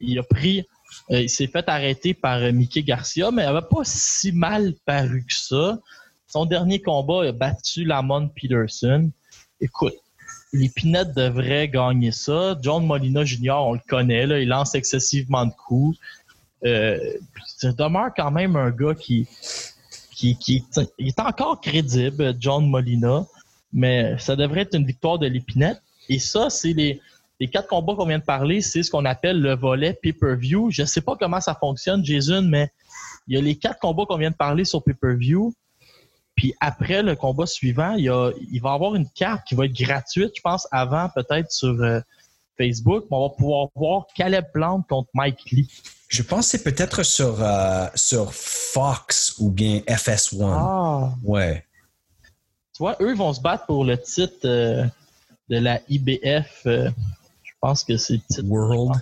Il a pris, euh, il s'est fait arrêter par euh, Mickey Garcia, mais il n'avait pas si mal paru que ça. Son dernier combat a battu Lamont Peterson. Écoute, Lépinette devrait gagner ça. John Molina Jr., on le connaît, il lance excessivement de coups. Euh, ça demeure quand même un gars qui, est encore crédible, John Molina mais ça devrait être une victoire de l'épinette. Et ça, c'est les, les quatre combats qu'on vient de parler, c'est ce qu'on appelle le volet pay-per-view. Je ne sais pas comment ça fonctionne, Jason, mais il y a les quatre combats qu'on vient de parler sur pay-per-view. Puis après le combat suivant, il, y a, il va y avoir une carte qui va être gratuite, je pense, avant peut-être sur euh, Facebook. On va pouvoir voir Caleb Plant contre Mike Lee. Je pense que c'est peut-être sur, euh, sur Fox ou bien FS1. Ah. Ouais eux vont se battre pour le titre euh, de la IBF. Euh, je pense que c'est le titre. World.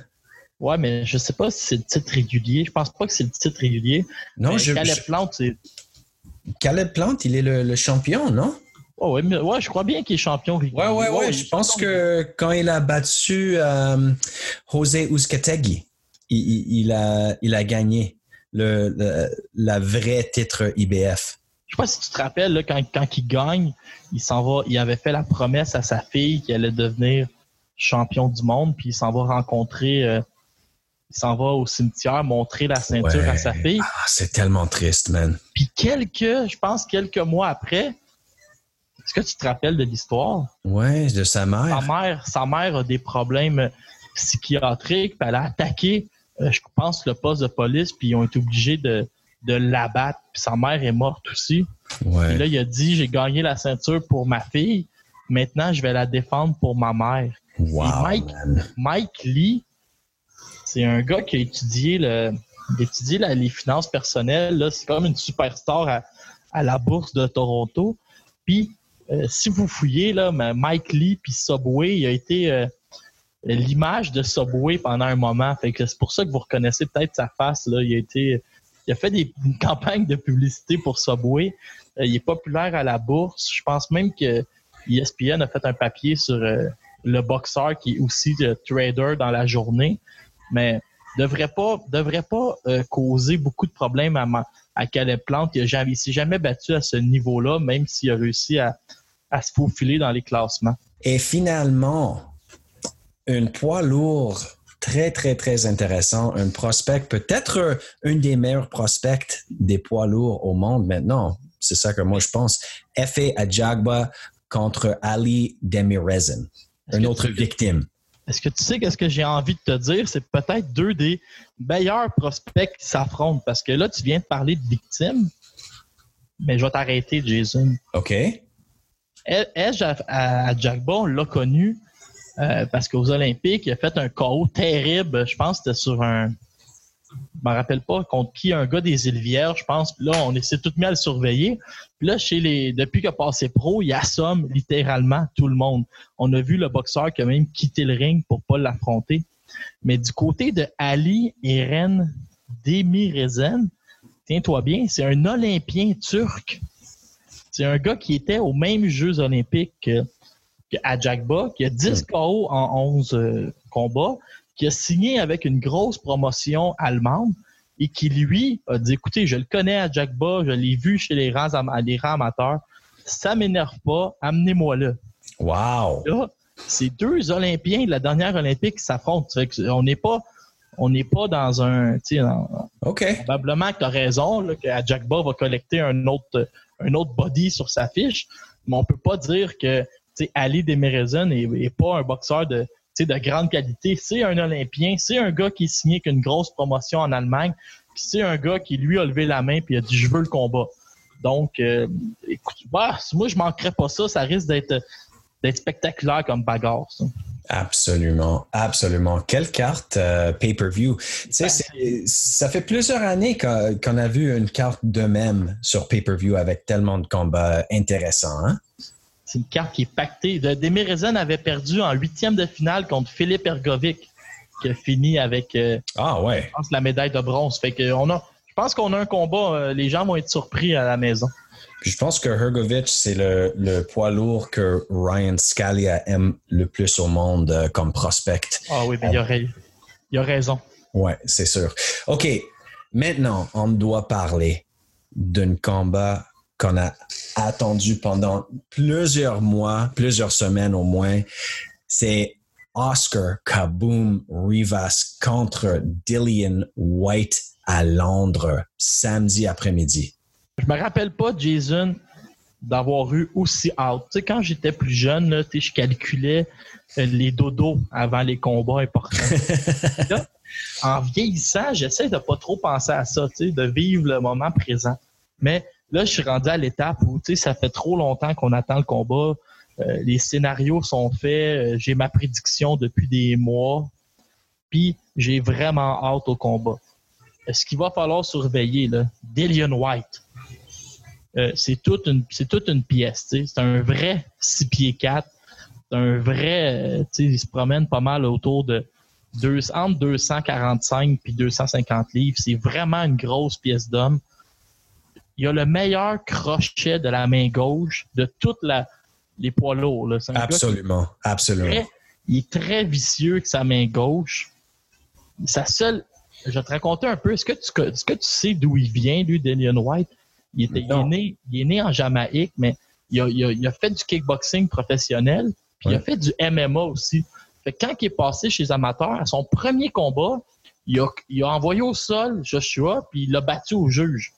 Ouais, mais je sais pas si c'est le titre régulier. Je pense pas que c'est le titre régulier. Non, je. Caleb Plante, c'est. Caleb Plante, il est le, champion, non? Oh, ouais, ouais, je crois bien qu'il est champion régulier. Ouais, ouais, ouais. je pense que quand il a battu euh, José Uzcategui, il, a, il a gagné le, le, la vraie titre IBF je sais pas si tu te rappelles, là, quand, quand il gagne, il s'en va, il avait fait la promesse à sa fille qu'il allait devenir champion du monde, puis il s'en va rencontrer, euh, il s'en va au cimetière montrer la ceinture à sa fille. Ah, c'est tellement triste, man. Puis quelques, je pense quelques mois après, est-ce que tu te rappelles de l'histoire? Ouais, de sa mère. Sa mère, sa mère a des problèmes psychiatriques, puis elle a attaqué, euh, je pense, le poste de police, puis ils ont été obligés de, de l'abattre. Puis sa mère est morte aussi. Ouais. Et là, il a dit j'ai gagné la ceinture pour ma fille. Maintenant, je vais la défendre pour ma mère. Wow, Mike, Mike Lee, c'est un gars qui a étudié étudié les finances personnelles. C'est comme une superstar à, à, la bourse de Toronto. Puis, euh, si vous fouillez, là, Mike Lee puis Subway, il a été euh, l'image de Subway pendant un moment. C'est pour ça que vous reconnaissez peut-être sa face. Là. Il a été il a fait des, une [laughs] campagne de publicité pour Subway. Euh, il est populaire à la bourse. Je pense même que ESPN a fait un papier sur le boxeur qui est aussi trader dans la journée. Mais devrait pas devrait pas euh, causer beaucoup de problèmes à, à Caleb Plante. Il ne s'est jamais battu à ce niveau-là, même s'il a réussi à, à se faufiler dans les classements. Et finalement, un poids lourd très, très, très intéressant. Un prospect, peut-être un des meilleurs prospects des poids lourds au monde maintenant. C'est ça que moi je pense. F.A. Ajagba contre Ali Demirezin, une autre victime. Est-ce que tu sais qu'est-ce que j'ai envie de te dire? C'est peut-être deux des meilleurs prospects qui s'affrontent parce que là, tu viens de parler de victimes, mais je vais t'arrêter, Jason. OK. Edge à, Jagba, on l'a connu euh, parce qu'aux Olympiques, il a fait un KO terrible. Je pense que c'était sur un. Je me rappelle pas contre qui, un gars des îles Vierges, je pense. Là, on s'est tout mis à le surveiller. Puis là, chez les, depuis qu'il a passé pro, il assomme littéralement tout le monde. On a vu le boxeur qui a même quitté le ring pour pas l'affronter. Mais du côté de Ali Eren Demirezan, tiens-toi bien, c'est un Olympien turc. C'est un gars qui était aux mêmes Jeux olympiques à Jackba, qui a 10 KO en 11 euh, combats, qui a signé avec une grosse promotion allemande et qui, lui, a dit écoutez, je le connais à Jackba, je l'ai vu chez les rangs, les rangs amateurs, ça m'énerve pas, amenez-moi là. Wow! Là, c'est deux Olympiens de la dernière Olympique qui s'affrontent. On n'est pas. On n'est pas dans un. OK. Probablement que tu as raison, là, que Jackba va collecter un autre, un autre body sur sa fiche, mais on peut pas dire que Ali Demirezan n'est pas un boxeur de, de grande qualité. C'est un Olympien. C'est un gars qui est signé avec une grosse promotion en Allemagne. c'est un gars qui, lui, a levé la main et a dit Je veux le combat. Donc, euh, écoute, bah, moi, je manquerais pas ça. Ça risque d'être spectaculaire comme bagarre. Absolument, absolument. Quelle carte euh, pay-per-view. Tu sais, Ben, ça fait plusieurs années qu'on qu'on a vu une carte de même sur pay-per-view avec tellement de combats intéressants. Hein? C'est une carte qui est pactée. De- Demirezen avait perdu en huitième de finale contre Philippe Ergovic, qui a fini avec, euh, Ah ouais. je pense, la médaille de bronze. Fait que on a, je pense qu'on a un combat. euh, les gens vont être surpris à la maison. Puis je pense que Hergovich, c'est le, le poids lourd que Ryan Scalia aime le plus au monde euh, comme prospect. Ah oui, mais il, a, il a raison. Ouais, c'est sûr. OK, maintenant, on doit parler d'un combat qu'on a attendu pendant plusieurs mois, plusieurs semaines au moins. C'est Oscar Kaboom Rivas contre Dillian White à Londres, samedi après-midi. Je me rappelle pas, Jason, d'avoir eu aussi out. Tu sais, quand j'étais plus jeune, là, je calculais euh, les dodos avant les combats importants. [laughs] Là, en vieillissant, j'essaie de pas trop penser à ça, tu sais, de vivre le moment présent. Mais là, je suis rendu à l'étape où, tu sais, ça fait trop longtemps qu'on attend le combat. Euh, les scénarios sont faits. euh, j'ai ma prédiction depuis des mois. Puis, j'ai vraiment hâte au combat. Euh, Ce qu'il va falloir surveiller, là, Dillian White. C'est toute une c'est toute une pièce. C'est un vrai 6 pieds 4. C'est un vrai. tu sais, il se promène pas mal autour de deux, entre 245 puis 250 livres. C'est vraiment une grosse pièce d'homme. Il a le meilleur crochet de la main gauche de toutes la, les poids lourds. là. Qui- Absolument, absolument. très- il est très vicieux avec sa main gauche. Sa seule. Je vais te raconter un peu. Est-ce que tu, est-ce que tu sais d'où il vient, lui, Daniel White? Il, était, il, est né, il est né en Jamaïque, mais il a, il a- il a fait du kickboxing professionnel, puis il a fait du MMA aussi. Fait que quand il est passé chez les amateurs, à son premier combat, il a, il a envoyé au sol Joshua, puis il l'a battu au juge.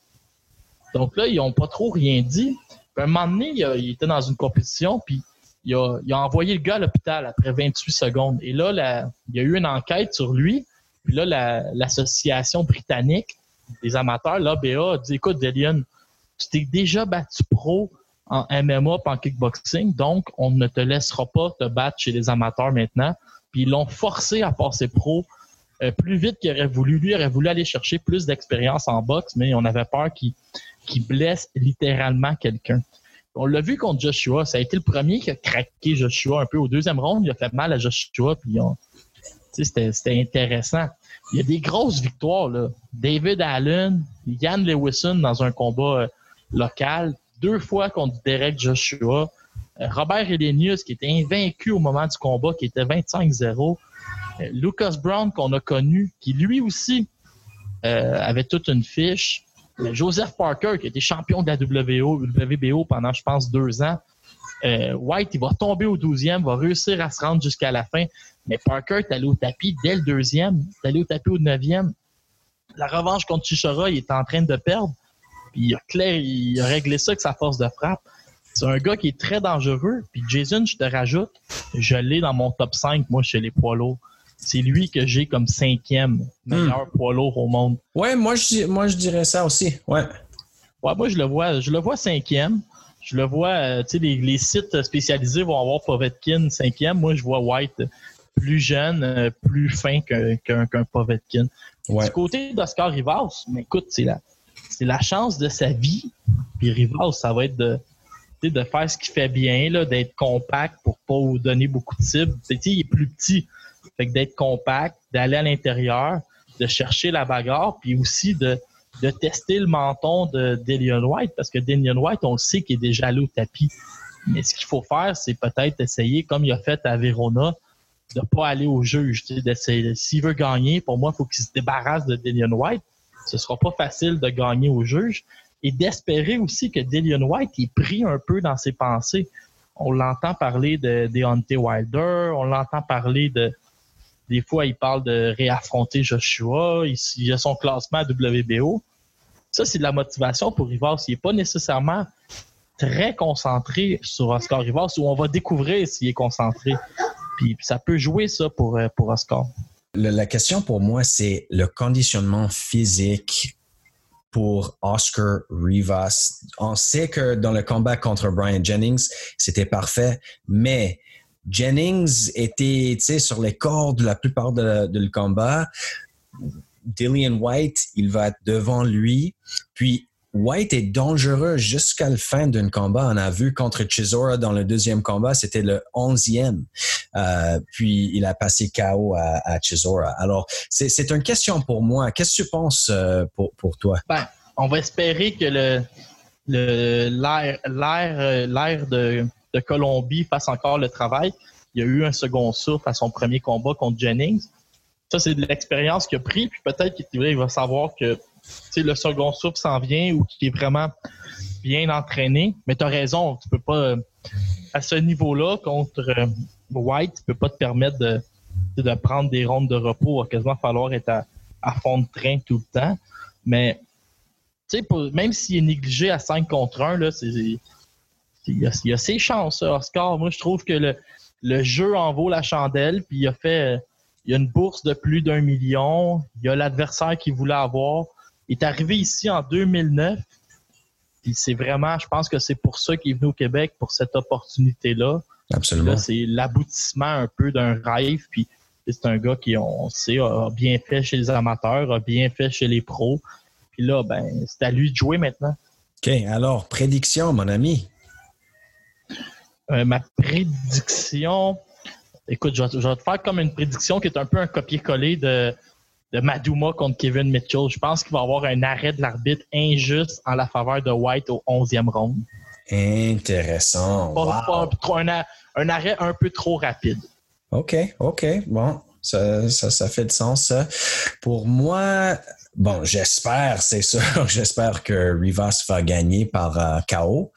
Donc là, ils n'ont pas trop rien dit. À un moment donné, il, il était dans une compétition, puis il a, il envoyé le gars à l'hôpital après 28 secondes. Et là, il y a eu une enquête sur lui. Puis là, la- l'association britannique des amateurs, l'ABA, a dit Écoute, Delian, tu t'es déjà battu pro en MMA en kickboxing, donc on ne te laissera pas te battre chez les amateurs maintenant. Puis ils l'ont forcé à passer pro euh, plus vite qu'il aurait voulu. Lui aurait voulu aller chercher plus d'expérience en boxe, mais on avait peur qu'il qu'il blesse littéralement quelqu'un. On l'a vu contre Joshua. Ça a été le premier qui a craqué Joshua un peu. Au deuxième round, il a fait mal à Joshua. Puis c'était intéressant. Il y a des grosses victoires. Là. David Allen, Yann Lewison dans un combat euh, local, deux fois contre Derek Joshua. Euh, Robert Elenius, qui était invaincu au moment du combat, qui était 25-0. Euh, Lucas Brown, qu'on a connu, qui lui aussi avait toute une fiche. Joseph Parker, qui était champion de la WBO, WBO pendant, je pense, deux ans. Euh, White, il va tomber au 12e, va réussir à se rendre jusqu'à la fin. Mais Parker est allé au tapis dès le deuxième, est allé au tapis au neuvième. La revanche contre Chichora, il est en train de perdre. Puis il a, clair, il a réglé ça avec sa force de frappe. C'est un gars qui est très dangereux. Puis Jason, je te rajoute, je l'ai dans mon top 5, moi, chez les poids lourds. C'est lui que j'ai comme cinquième meilleur poids lourd au monde. Ouais, moi je, moi je dirais ça aussi. Ouais. Ouais, moi, je le vois, je le vois cinquième. Je le vois, euh, tu sais, les, les sites spécialisés vont avoir Povetkin cinquième. Moi, je vois White plus jeune, euh, plus fin qu'un qu'un Povetkin. Ouais. Du côté d'Oscar Rivas, mais écoute, c'est la, chance de sa vie. Puis Rivas, ça va être de, tu sais, de faire ce qu'il fait bien, d'être compact pour pas vous donner beaucoup de cibles. Tu sais, il est plus petit. Fait que d'être compact, d'aller à l'intérieur, de chercher la bagarre, puis aussi de, de tester le menton de Dillian White, parce que Dillian White, on le sait qu'il est déjà allé au tapis. Mais ce qu'il faut faire, c'est peut-être essayer, comme il a fait à Verona, de pas aller au juge. S'il veut gagner, pour moi, il faut qu'il se débarrasse de Dillian White. Ce sera pas facile de gagner au juge. Et d'espérer aussi que Dillian White est pris un peu dans ses pensées. On l'entend parler de Deontay Wilder, on l'entend parler de. Des fois, il parle de réaffronter Joshua, il, a son classement à WBO. Ça, c'est de la motivation pour Rivas. Il n'est pas nécessairement très concentré sur Oscar Rivas, où on va découvrir s'il est concentré. Puis, ça peut jouer ça pour, euh, pour Oscar. La question pour moi, c'est le conditionnement physique pour Oscar Rivas. On sait que dans le combat contre Brian Jennings, c'était parfait, mais Jennings était sur les cordes la plupart de, le combat. Dillian White, il va être devant lui. Puis White est dangereux jusqu'à la fin d'un combat. On a vu contre Chisora dans le deuxième combat, c'était le onzième. Euh, puis il a passé KO à, à. Alors, c'est une question pour moi. Qu'est-ce que tu penses euh, pour, toi? Ben, on va espérer que le l'air euh, l'air de, de Colombie fasse encore le travail. Il y a eu un second souffle à son premier combat contre Jennings. Ça, c'est de l'expérience qu'il a pris. Puis peut-être qu'il va savoir que le second souffle s'en vient ou qui est vraiment bien entraîné. Mais tu as raison, tu peux pas, euh, à ce niveau-là, contre euh, White, tu peux pas te permettre de, prendre des rondes de repos. Il va quasiment falloir être à, fond de train tout le temps. Mais même s'il est négligé à 5 contre 1, là, il, y a, il a ses chances, Oscar. Moi, je trouve que le, le jeu en vaut la chandelle, puis il a fait il y a une bourse de plus d'un million, il y a l'adversaire qu'il voulait avoir. Il est arrivé ici en 2009. Puis c'est vraiment, je pense que c'est pour ça qu'il est venu au Québec, pour cette opportunité-là. Absolument. C'est l'aboutissement un peu d'un rêve. Puis c'est un gars qui, on sait, a bien fait chez les amateurs, a bien fait chez les pros. Puis là, ben, c'est à lui de jouer maintenant. OK. Alors, prédiction, mon ami. Euh, ma prédiction, écoute, je vais, te faire comme une prédiction qui est un peu un copier-coller de, de Maduma contre Kevin Mitchell. Je pense qu'il va y avoir un arrêt de l'arbitre injuste en la faveur de White au 11e round. Intéressant. un, arrêt un peu trop rapide. OK, OK. Bon, ça, ça, fait du sens, Pour moi, bon, j'espère, c'est sûr, [laughs] j'espère que Rivas va gagner par euh, KO.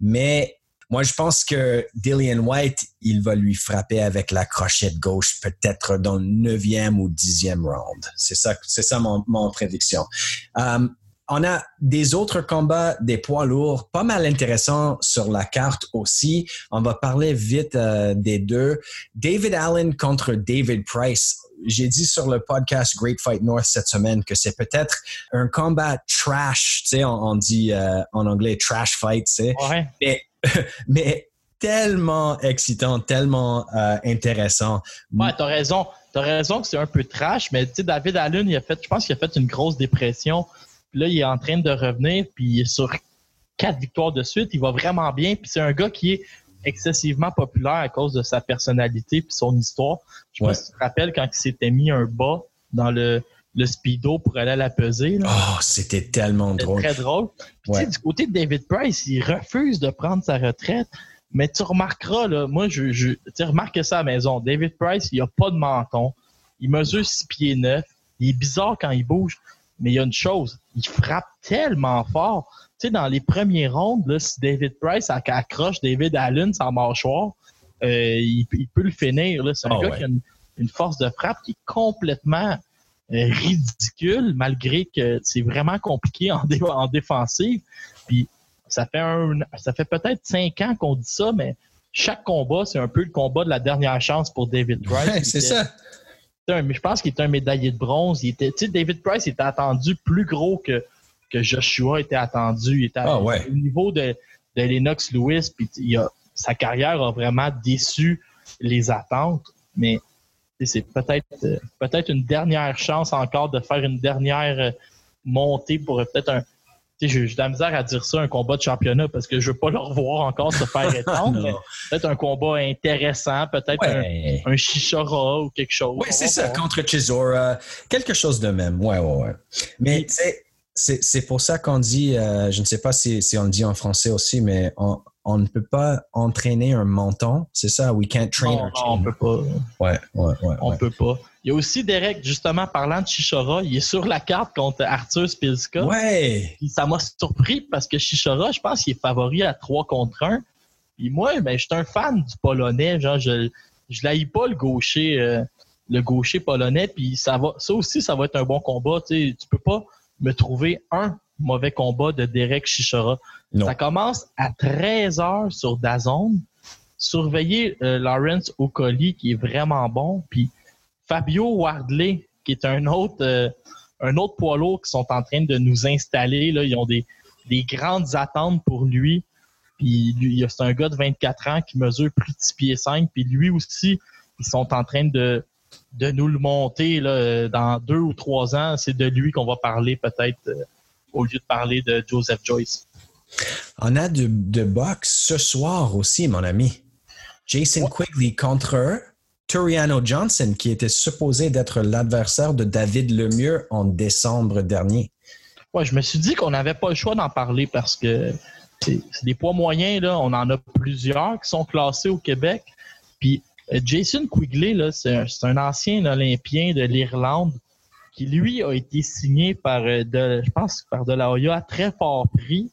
Mais moi, je pense que Dillian White, il va lui frapper avec la crochette gauche peut-être dans le neuvième ou dixième round. C'est ça, c'est ça mon, mon prédiction. Um, on a des autres combats des poids lourds, pas mal intéressants sur la carte aussi. On va parler vite euh, des deux. David Allen contre David Price. J'ai dit sur le podcast Great Fight North cette semaine que c'est peut-être un combat trash, tu sais, on, dit euh, en anglais trash fight, tu sais. Ouais. mais [laughs] tellement excitant, tellement euh, intéressant. Ouais, t'as raison. T'as raison que c'est un peu trash, mais tu sais, David Allen, il a fait, je pense qu'il a fait une grosse dépression. Puis là, il est en train de revenir, puis il est sur quatre victoires de suite. Il va vraiment bien. Puis c'est un gars qui est excessivement populaire à cause de sa personnalité puis son histoire. Je sais pas si tu te rappelles quand il s'était mis un bas dans le, le speedo pour aller à la peser. Oh, c'était tellement drôle. Très drôle. du côté de David Price, il refuse de prendre sa retraite. Mais tu remarqueras, là, moi, je, je tu remarques ça à la maison. David Price, il a pas de menton. Il mesure 6 pieds 9. Il est bizarre quand il bouge. Mais il y a une chose, il frappe tellement fort. Tu sais, dans les premiers rondes, là, si David Price accroche David Allen sans mâchoire, euh, il, peut le finir. C'est un ah gars qui a une, force de frappe qui est complètement ridicule, malgré que c'est vraiment compliqué en, en défensive. Puis ça fait un, ça fait peut-être cinq ans qu'on dit ça, mais chaque combat, c'est un peu le combat de la dernière chance pour David Price. c'est ça. je pense qu'il était un médaillé de bronze. Il était, David Price était attendu plus gros que, que Joshua était attendu. Il était ah, au niveau de, de Lennox Lewis. Puis sa carrière a vraiment déçu les attentes. Mais c'est peut-être euh, peut-être une dernière chance encore de faire une dernière euh, montée pour peut-être un. J'ai de la misère à dire ça, un combat de championnat, parce que je veux pas le revoir encore se faire [laughs] étendre. peut-être un combat intéressant, peut-être un, un Chichora ou quelque chose. Oui, c'est ça, contre Chisora. Quelque chose de même. Ouais, ouais, ouais. Mais c'est pour ça qu'on dit, euh, je ne sais pas si, si, on le dit en français aussi, mais on, on ne peut pas entraîner un menton. C'est ça, we can't train non, on peut pas. Ouais, ouais, ouais. On peut pas. Il y a aussi Derek, justement, parlant de Chichora, il est sur la carte contre Arthur Spilska. Ouais. ça m'a surpris parce que Chichora, je pense qu'il est favori à 3 contre 1. Puis moi, ben, je suis un fan du Polonais. Genre, je je l'haïs pas le gaucher, euh, le gaucher polonais. Puis ça va, ça aussi, ça va être un bon combat. Tu sais, tu peux pas me trouver un mauvais combat de Derek Chichora. Ça commence à 13h sur Dazone. Surveillez euh, Lawrence Okoli, qui est vraiment bon. Puis Fabio Wardley, qui est un autre, euh, un autre poids lourd qui sont en train de nous installer. Là. Ils ont des, des grandes attentes pour lui. Puis lui, c'est un gars de 24 ans qui mesure plus de 6 pieds 5. Puis lui aussi, ils sont en train de, de nous le monter là, dans deux ou trois ans. C'est de lui qu'on va parler peut-être euh, au lieu de parler de Joseph Joyce. On a de, de boxe ce soir aussi, mon ami. Jason Quigley contre Turiano Johnson, qui était supposé d'être l'adversaire de David Lemieux en décembre dernier. Ouais, je me suis dit qu'on n'avait pas le choix d'en parler parce que c'est des poids moyens, là. On en a plusieurs qui sont classés au Québec. Puis euh, Jason Quigley, c'est un, ancien Olympien de l'Irlande qui, lui, a été signé par, euh, de, je pense, par de la Hoya à très fort prix.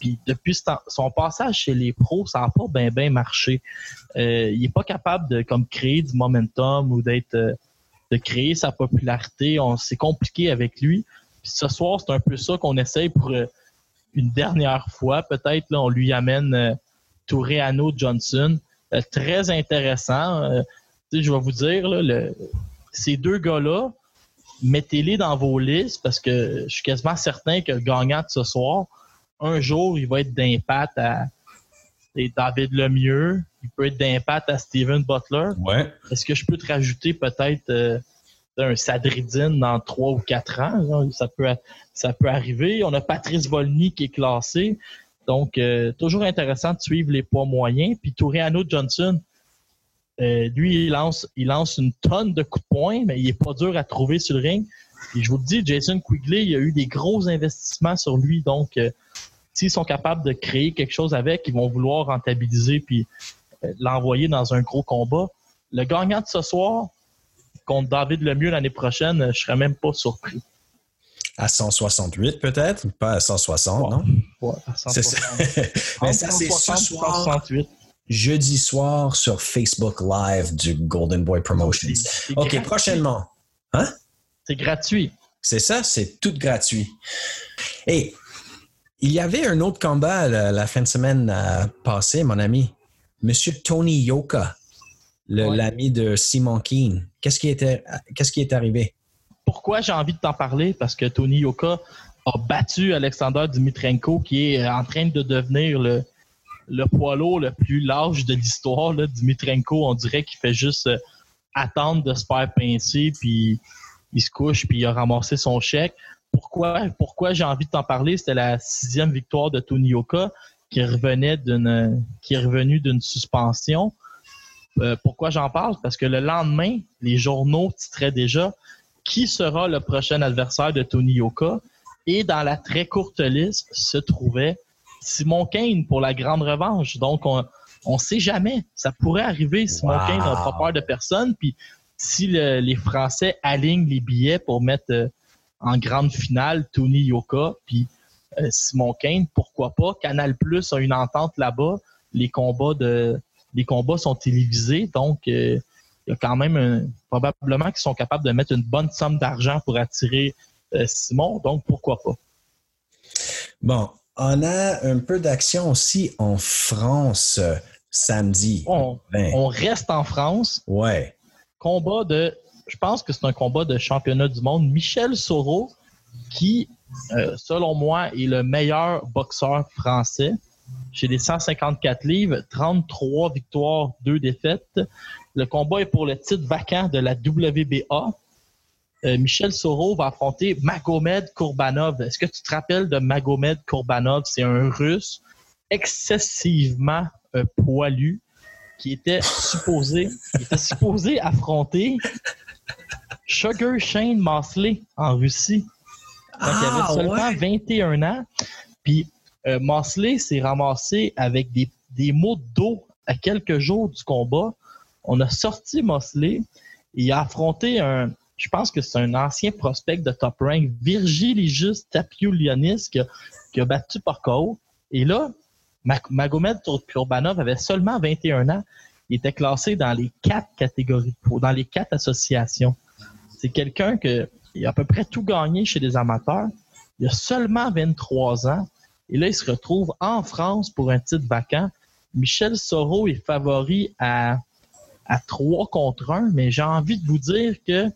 Puis depuis son passage chez les pros, ça n'a pas bien bien marché. Euh, il n'est pas capable de comme créer du momentum ou d'être de créer sa popularité. C'est compliqué avec lui. Puis ce soir, c'est un peu ça qu'on essaye pour une dernière fois. Peut-être là, on lui amène euh, Johnson. Euh, très intéressant. Euh, je vais vous dire, là, ces deux gars-là, mettez-les dans vos listes parce que je suis quasiment certain que le gagnant de ce soir, un jour, il va être d'impact à David Lemieux. Il peut être d'impact à Steven Butler. Ouais. Est-ce que je peux te rajouter peut-être un Sadridine dans trois ou quatre ans? Ça peut, ça peut arriver. On a Patrice Volny qui est classé. Donc, euh, toujours intéressant de suivre les poids moyens. Puis Toriano Johnson, euh, lui, il lance, il lance une tonne de coups de poing, mais il n'est pas dur à trouver sur le ring. Et je vous le dis, Jason Quigley, il y a eu des gros investissements sur lui. Donc, euh, s'ils sont capables de créer quelque chose avec, ils vont vouloir rentabiliser puis l'envoyer dans un gros combat. Le gagnant de ce soir, contre David Lemieux l'année prochaine, je serais même pas surpris. À 168 peut-être, pas à 160, non? Ouais, à 160. C'est ça. [laughs] Mais ça, c'est ce soir, jeudi soir sur Facebook Live du Golden Boy Promotions. OK, prochainement. Hein? C'est gratuit. C'est ça, c'est tout gratuit. Et il y avait un autre combat la, fin de semaine euh, passée, mon ami. Monsieur Tony Yoka l'ami de Simon Keane. Qu'est-ce qui, était, qu'est-ce qui est arrivé? Pourquoi j'ai envie de t'en parler? Parce que Tony Yoka a battu Alexander Dimitrenko, qui est en train de devenir le, le poids le plus large de l'histoire. Dimitrenko, on dirait qu'il fait juste euh, attendre de se faire pincer, puis il se couche, puis il a ramassé son chèque. Pourquoi, pourquoi j'ai envie de t'en parler? C'était la sixième victoire de Tony Yoka qui revenait d'une qui est revenu d'une suspension. Euh, pourquoi j'en parle? Parce que le lendemain, les journaux titraient déjà qui sera le prochain adversaire de Tony Yoka. Et dans la très courte liste se trouvait Simon Kane pour la grande revanche. Donc, on ne sait jamais. Ça pourrait arriver. Simon Kane n'a pas peur de personne. Puis, si les Français alignent les billets pour mettre euh, en grande finale Tony Yoka, puis euh, Simon Kane, pourquoi pas? Canal Plus a une entente là-bas. Les combats de les combats sont télévisés, donc euh, il y a quand même probablement qu'ils sont capables de mettre une bonne somme d'argent pour attirer Simon, donc pourquoi pas? Bon, on a un peu d'action aussi en France euh, samedi. On, reste en France. Ouais. Combat de, je pense que c'est un combat de championnat du monde. Michel Soro, qui, selon moi, est le meilleur boxeur français chez les 154 livres, 33 victoires, 2 défaites. Le combat est pour le titre vacant de la WBA. Euh, Michel Soro va affronter Magomed Kourbanov. Est-ce que tu te rappelles de Magomed Kourbanov? C'est un russe excessivement euh, poilu qui était supposé, était supposé affronter Sugar Shane Mosley en Russie. Donc, il avait ah, seulement 21 ans. Puis euh, Mosley s'est ramassé avec des, des mots d'eau à quelques jours du combat. On a sorti Mosley. Il a affronté un, je pense que c'est un ancien prospect de top rank, Virgilius Tapioulianis, qui, qui, a battu Porco. Et là, Magomed Turbanov avait seulement 21 ans. Il était classé dans les quatre catégories, dans les quatre associations. C'est quelqu'un qui a à peu près tout gagné chez les amateurs. Il a seulement 23 ans. Et là, il se retrouve en France pour un titre vacant. Michel Soro est favori à, à 3 contre 1, mais j'ai envie de vous dire que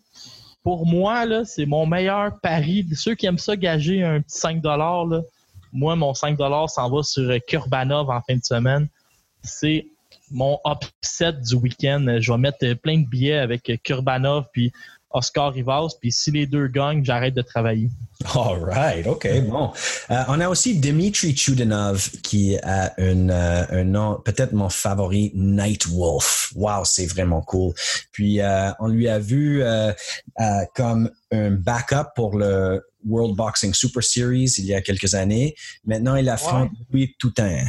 pour moi, c'est mon meilleur pari. Ceux qui aiment ça gager un petit 5 là, moi, mon 5 s'en va sur Kurbanov en fin de semaine. C'est mon upset du week-end. Je vais mettre plein de billets avec Kurbanov puis Oscar Rivas. Puis si les deux gagnent, j'arrête de travailler. All right, OK, bon. Euh, on a aussi Dmitry Chudanov qui a une, euh, un nom, peut-être mon favori, Night Wolf. Wow, c'est vraiment cool. Puis euh, on lui a vu comme un backup pour le World Boxing Super Series il y a quelques années. Maintenant, il affronte ouais. Louis Toutain.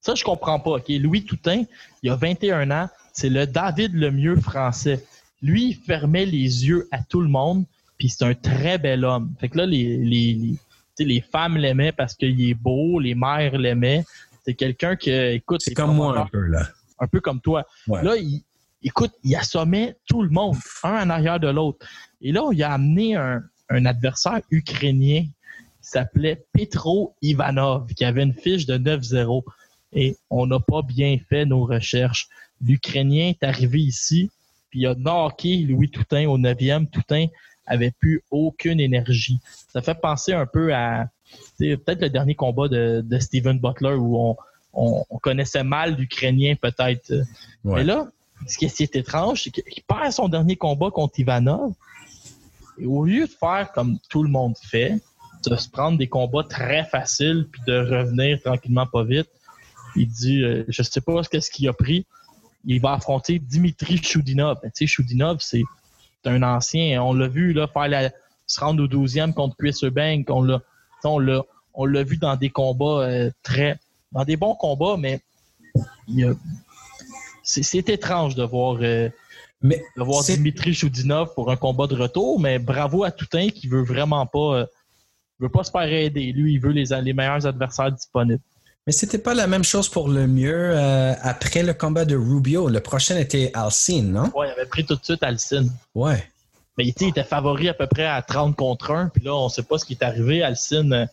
Ça, je comprends pas. OK, Louis Toutain, il a 21 ans. C'est le David le mieux français. Lui, il fermait les yeux à tout le monde, puis c'est un très bel homme. Fait que là, les, les, les femmes l'aimaient parce qu'il est beau, les mères l'aimaient. C'est quelqu'un qui, écoute... C'est comme moi un peu, là. Un peu comme toi. Là, il, écoute, il assommait tout le monde, un en arrière de l'autre. Et là, il a amené un, un adversaire ukrainien qui s'appelait Petro Ivanov, qui avait une fiche de 9-0. Et on n'a pas bien fait nos recherches. L'Ukrainien est arrivé ici, puis il a knocké Louis Toutain au 9e. Toutain avait plus aucune énergie. Ça fait penser un peu à peut-être le dernier combat de, de Steven Butler où on, on, on connaissait mal l'Ukrainien peut-être. Ouais. Mais là, ce qui est étrange, c'est qu'il perd son dernier combat contre Ivanov. Et au lieu de faire comme tout le monde fait, de se prendre des combats très faciles puis de revenir tranquillement pas vite, il dit euh, je sais pas ce qu'il a pris. Il va affronter Dimitri Choudinov. Ben, tu sais, Choudinov, c'est un ancien. On l'a vu là, faire la, se rendre au 12e contre Chris Eubank. On l'a, on l'a, on l'a vu dans des combats euh, très. dans des bons combats, mais il c'est, c'est étrange de voir. Euh, mais de voir Dimitri Choudinov pour un combat de retour, mais bravo à Toutain qui veut vraiment pas, euh, veut pas se faire aider. Lui, il veut les, les meilleurs adversaires disponibles. Mais c'était pas la même chose pour le mieux euh, après le combat de Rubio. Le prochain était Alcine, non? Ouais, il avait pris tout de suite Alcine. Ouais. Mais il était favori à peu près à 30 contre 1. Puis là, on sait pas ce qui est arrivé. Alcine,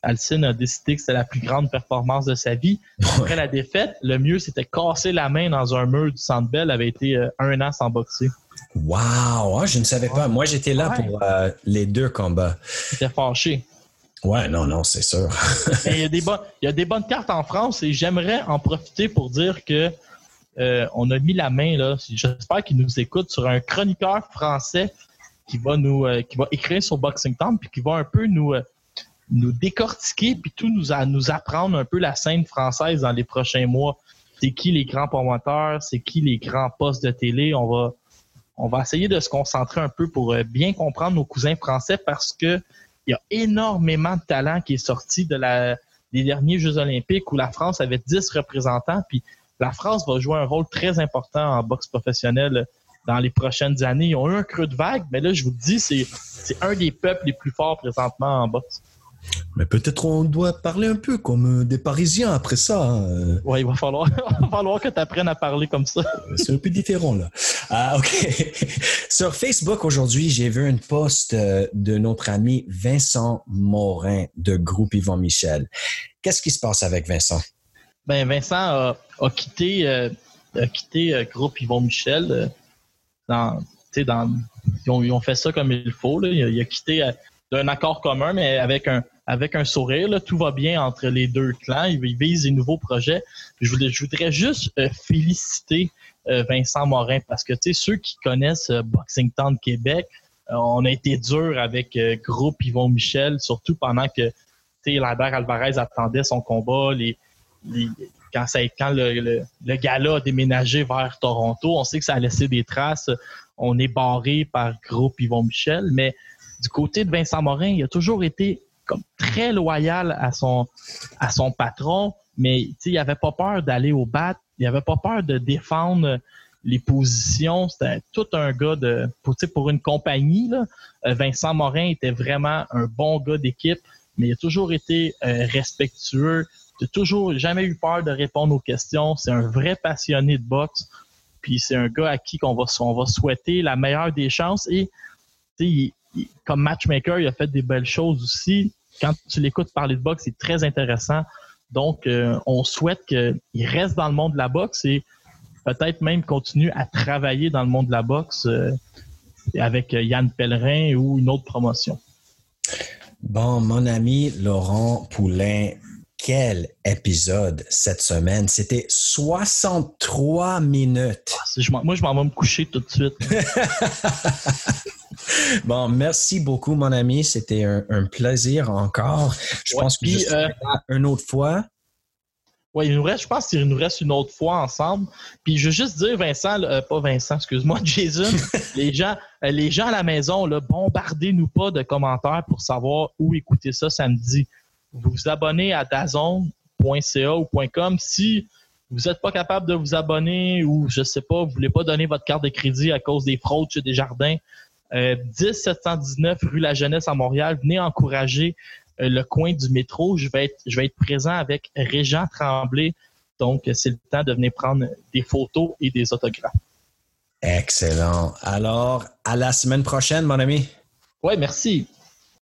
Alcine a décidé que c'était la plus grande performance de sa vie. Après ouais. la défaite, le mieux, c'était casser la main dans un mur du Centre Bell. avait été euh, un an sans boxer. Wow! je ne savais pas. Moi, j'étais là ouais. pour euh, les deux combats. Il était fâché. Ouais, non, non, c'est sûr. [laughs] il, y a des bonnes cartes en France et j'aimerais en profiter pour dire que euh, on a mis la main, là, j'espère qu'il nous écoute, sur un chroniqueur français qui va nous euh, qui va écrire sur Boxing Town puis qui va un peu nous, euh, nous décortiquer puis tout nous, à, nous apprendre un peu la scène française dans les prochains mois. C'est qui les grands promoteurs, c'est qui les grands postes de télé? On va, on va essayer de se concentrer un peu pour bien comprendre nos cousins français parce que il y a énormément de talent qui est sorti de la, des derniers Jeux olympiques où la France avait 10 représentants. Puis la France va jouer un rôle très important en boxe professionnelle dans les prochaines années. Ils ont eu un creux de vague, mais là, je vous le dis, c'est, c'est un des peuples les plus forts présentement en boxe. Mais peut-être on doit parler un peu comme des Parisiens après ça. Hein. Oui, il va falloir, [laughs] il va falloir que tu apprennes à parler comme ça. C'est un peu différent, là. Ah, OK. [laughs] Sur Facebook, aujourd'hui, j'ai vu une post de notre ami Vincent Morin de Groupe Yvon Michel. Qu'est-ce qui se passe avec Vincent? Ben, Vincent a, a quitté, euh, a quitté euh, Groupe Yvon Michel. Euh, dans, dans, ils, ont, ils ont fait ça comme il faut. Là. Il, a, il a quitté d'un accord commun, mais avec un, avec un sourire. Là, tout va bien entre les deux clans. Ils, visent des nouveaux projets. Je voudrais, juste euh, féliciter euh, Vincent Morin parce que ceux qui connaissent euh, Boxing Town Québec, on a été dur avec Groupe Yvon Michel, surtout pendant que Lander Alvarez attendait son combat. Les, les, quand, ça, quand le, le, le gala a déménagé vers Toronto, on sait que ça a laissé des traces. On est barré par Groupe Yvon Michel, mais du côté de Vincent Morin, il a toujours été comme très loyal à son, à son patron, mais il avait pas peur d'aller au bat, il avait pas peur de défendre les positions. C'était tout un gars de pour, pour une compagnie. Là, Vincent Morin était vraiment un bon gars d'équipe, mais il a toujours été euh, respectueux. Il a toujours jamais eu peur de répondre aux questions. C'est un vrai passionné de boxe. Puis c'est un gars à qui on va, on va souhaiter la meilleure des chances. Et il, comme matchmaker, il a fait des belles choses aussi. Quand tu l'écoutes parler de boxe, c'est très intéressant. Donc, euh, on souhaite qu'il reste dans le monde de la boxe et peut-être même continue à travailler dans le monde de la boxe euh, avec Yann Pellerin ou une autre promotion. Bon, mon ami Laurent Poulain, quel épisode cette semaine. C'était 63 minutes. Ah, moi, je m'en vais me coucher tout de suite. [laughs] bon, merci beaucoup, mon ami. C'était un, plaisir encore. Je pense que puis, euh, une autre fois. Oui, il nous reste, je pense qu'il nous reste une autre fois ensemble. Puis je veux juste dire, Vincent, euh, pas Vincent, excuse-moi, [laughs] Jason, les gens, euh, les gens à la maison, bombardez-nous pas de commentaires pour savoir où écouter ça samedi vous vous abonnez à dazon.ca ou .com. Si vous n'êtes pas capable de vous abonner ou, je ne sais pas, vous ne voulez pas donner votre carte de crédit à cause des fraudes chez Desjardins, euh, 10 719 rue La Jeunesse à Montréal, venez encourager euh, le coin du métro. Je vais être, je vais être présent avec Régent Tremblay. Donc, c'est le temps de venir prendre des photos et des autographes. Excellent. Alors, à la semaine prochaine, mon ami. Oui, merci.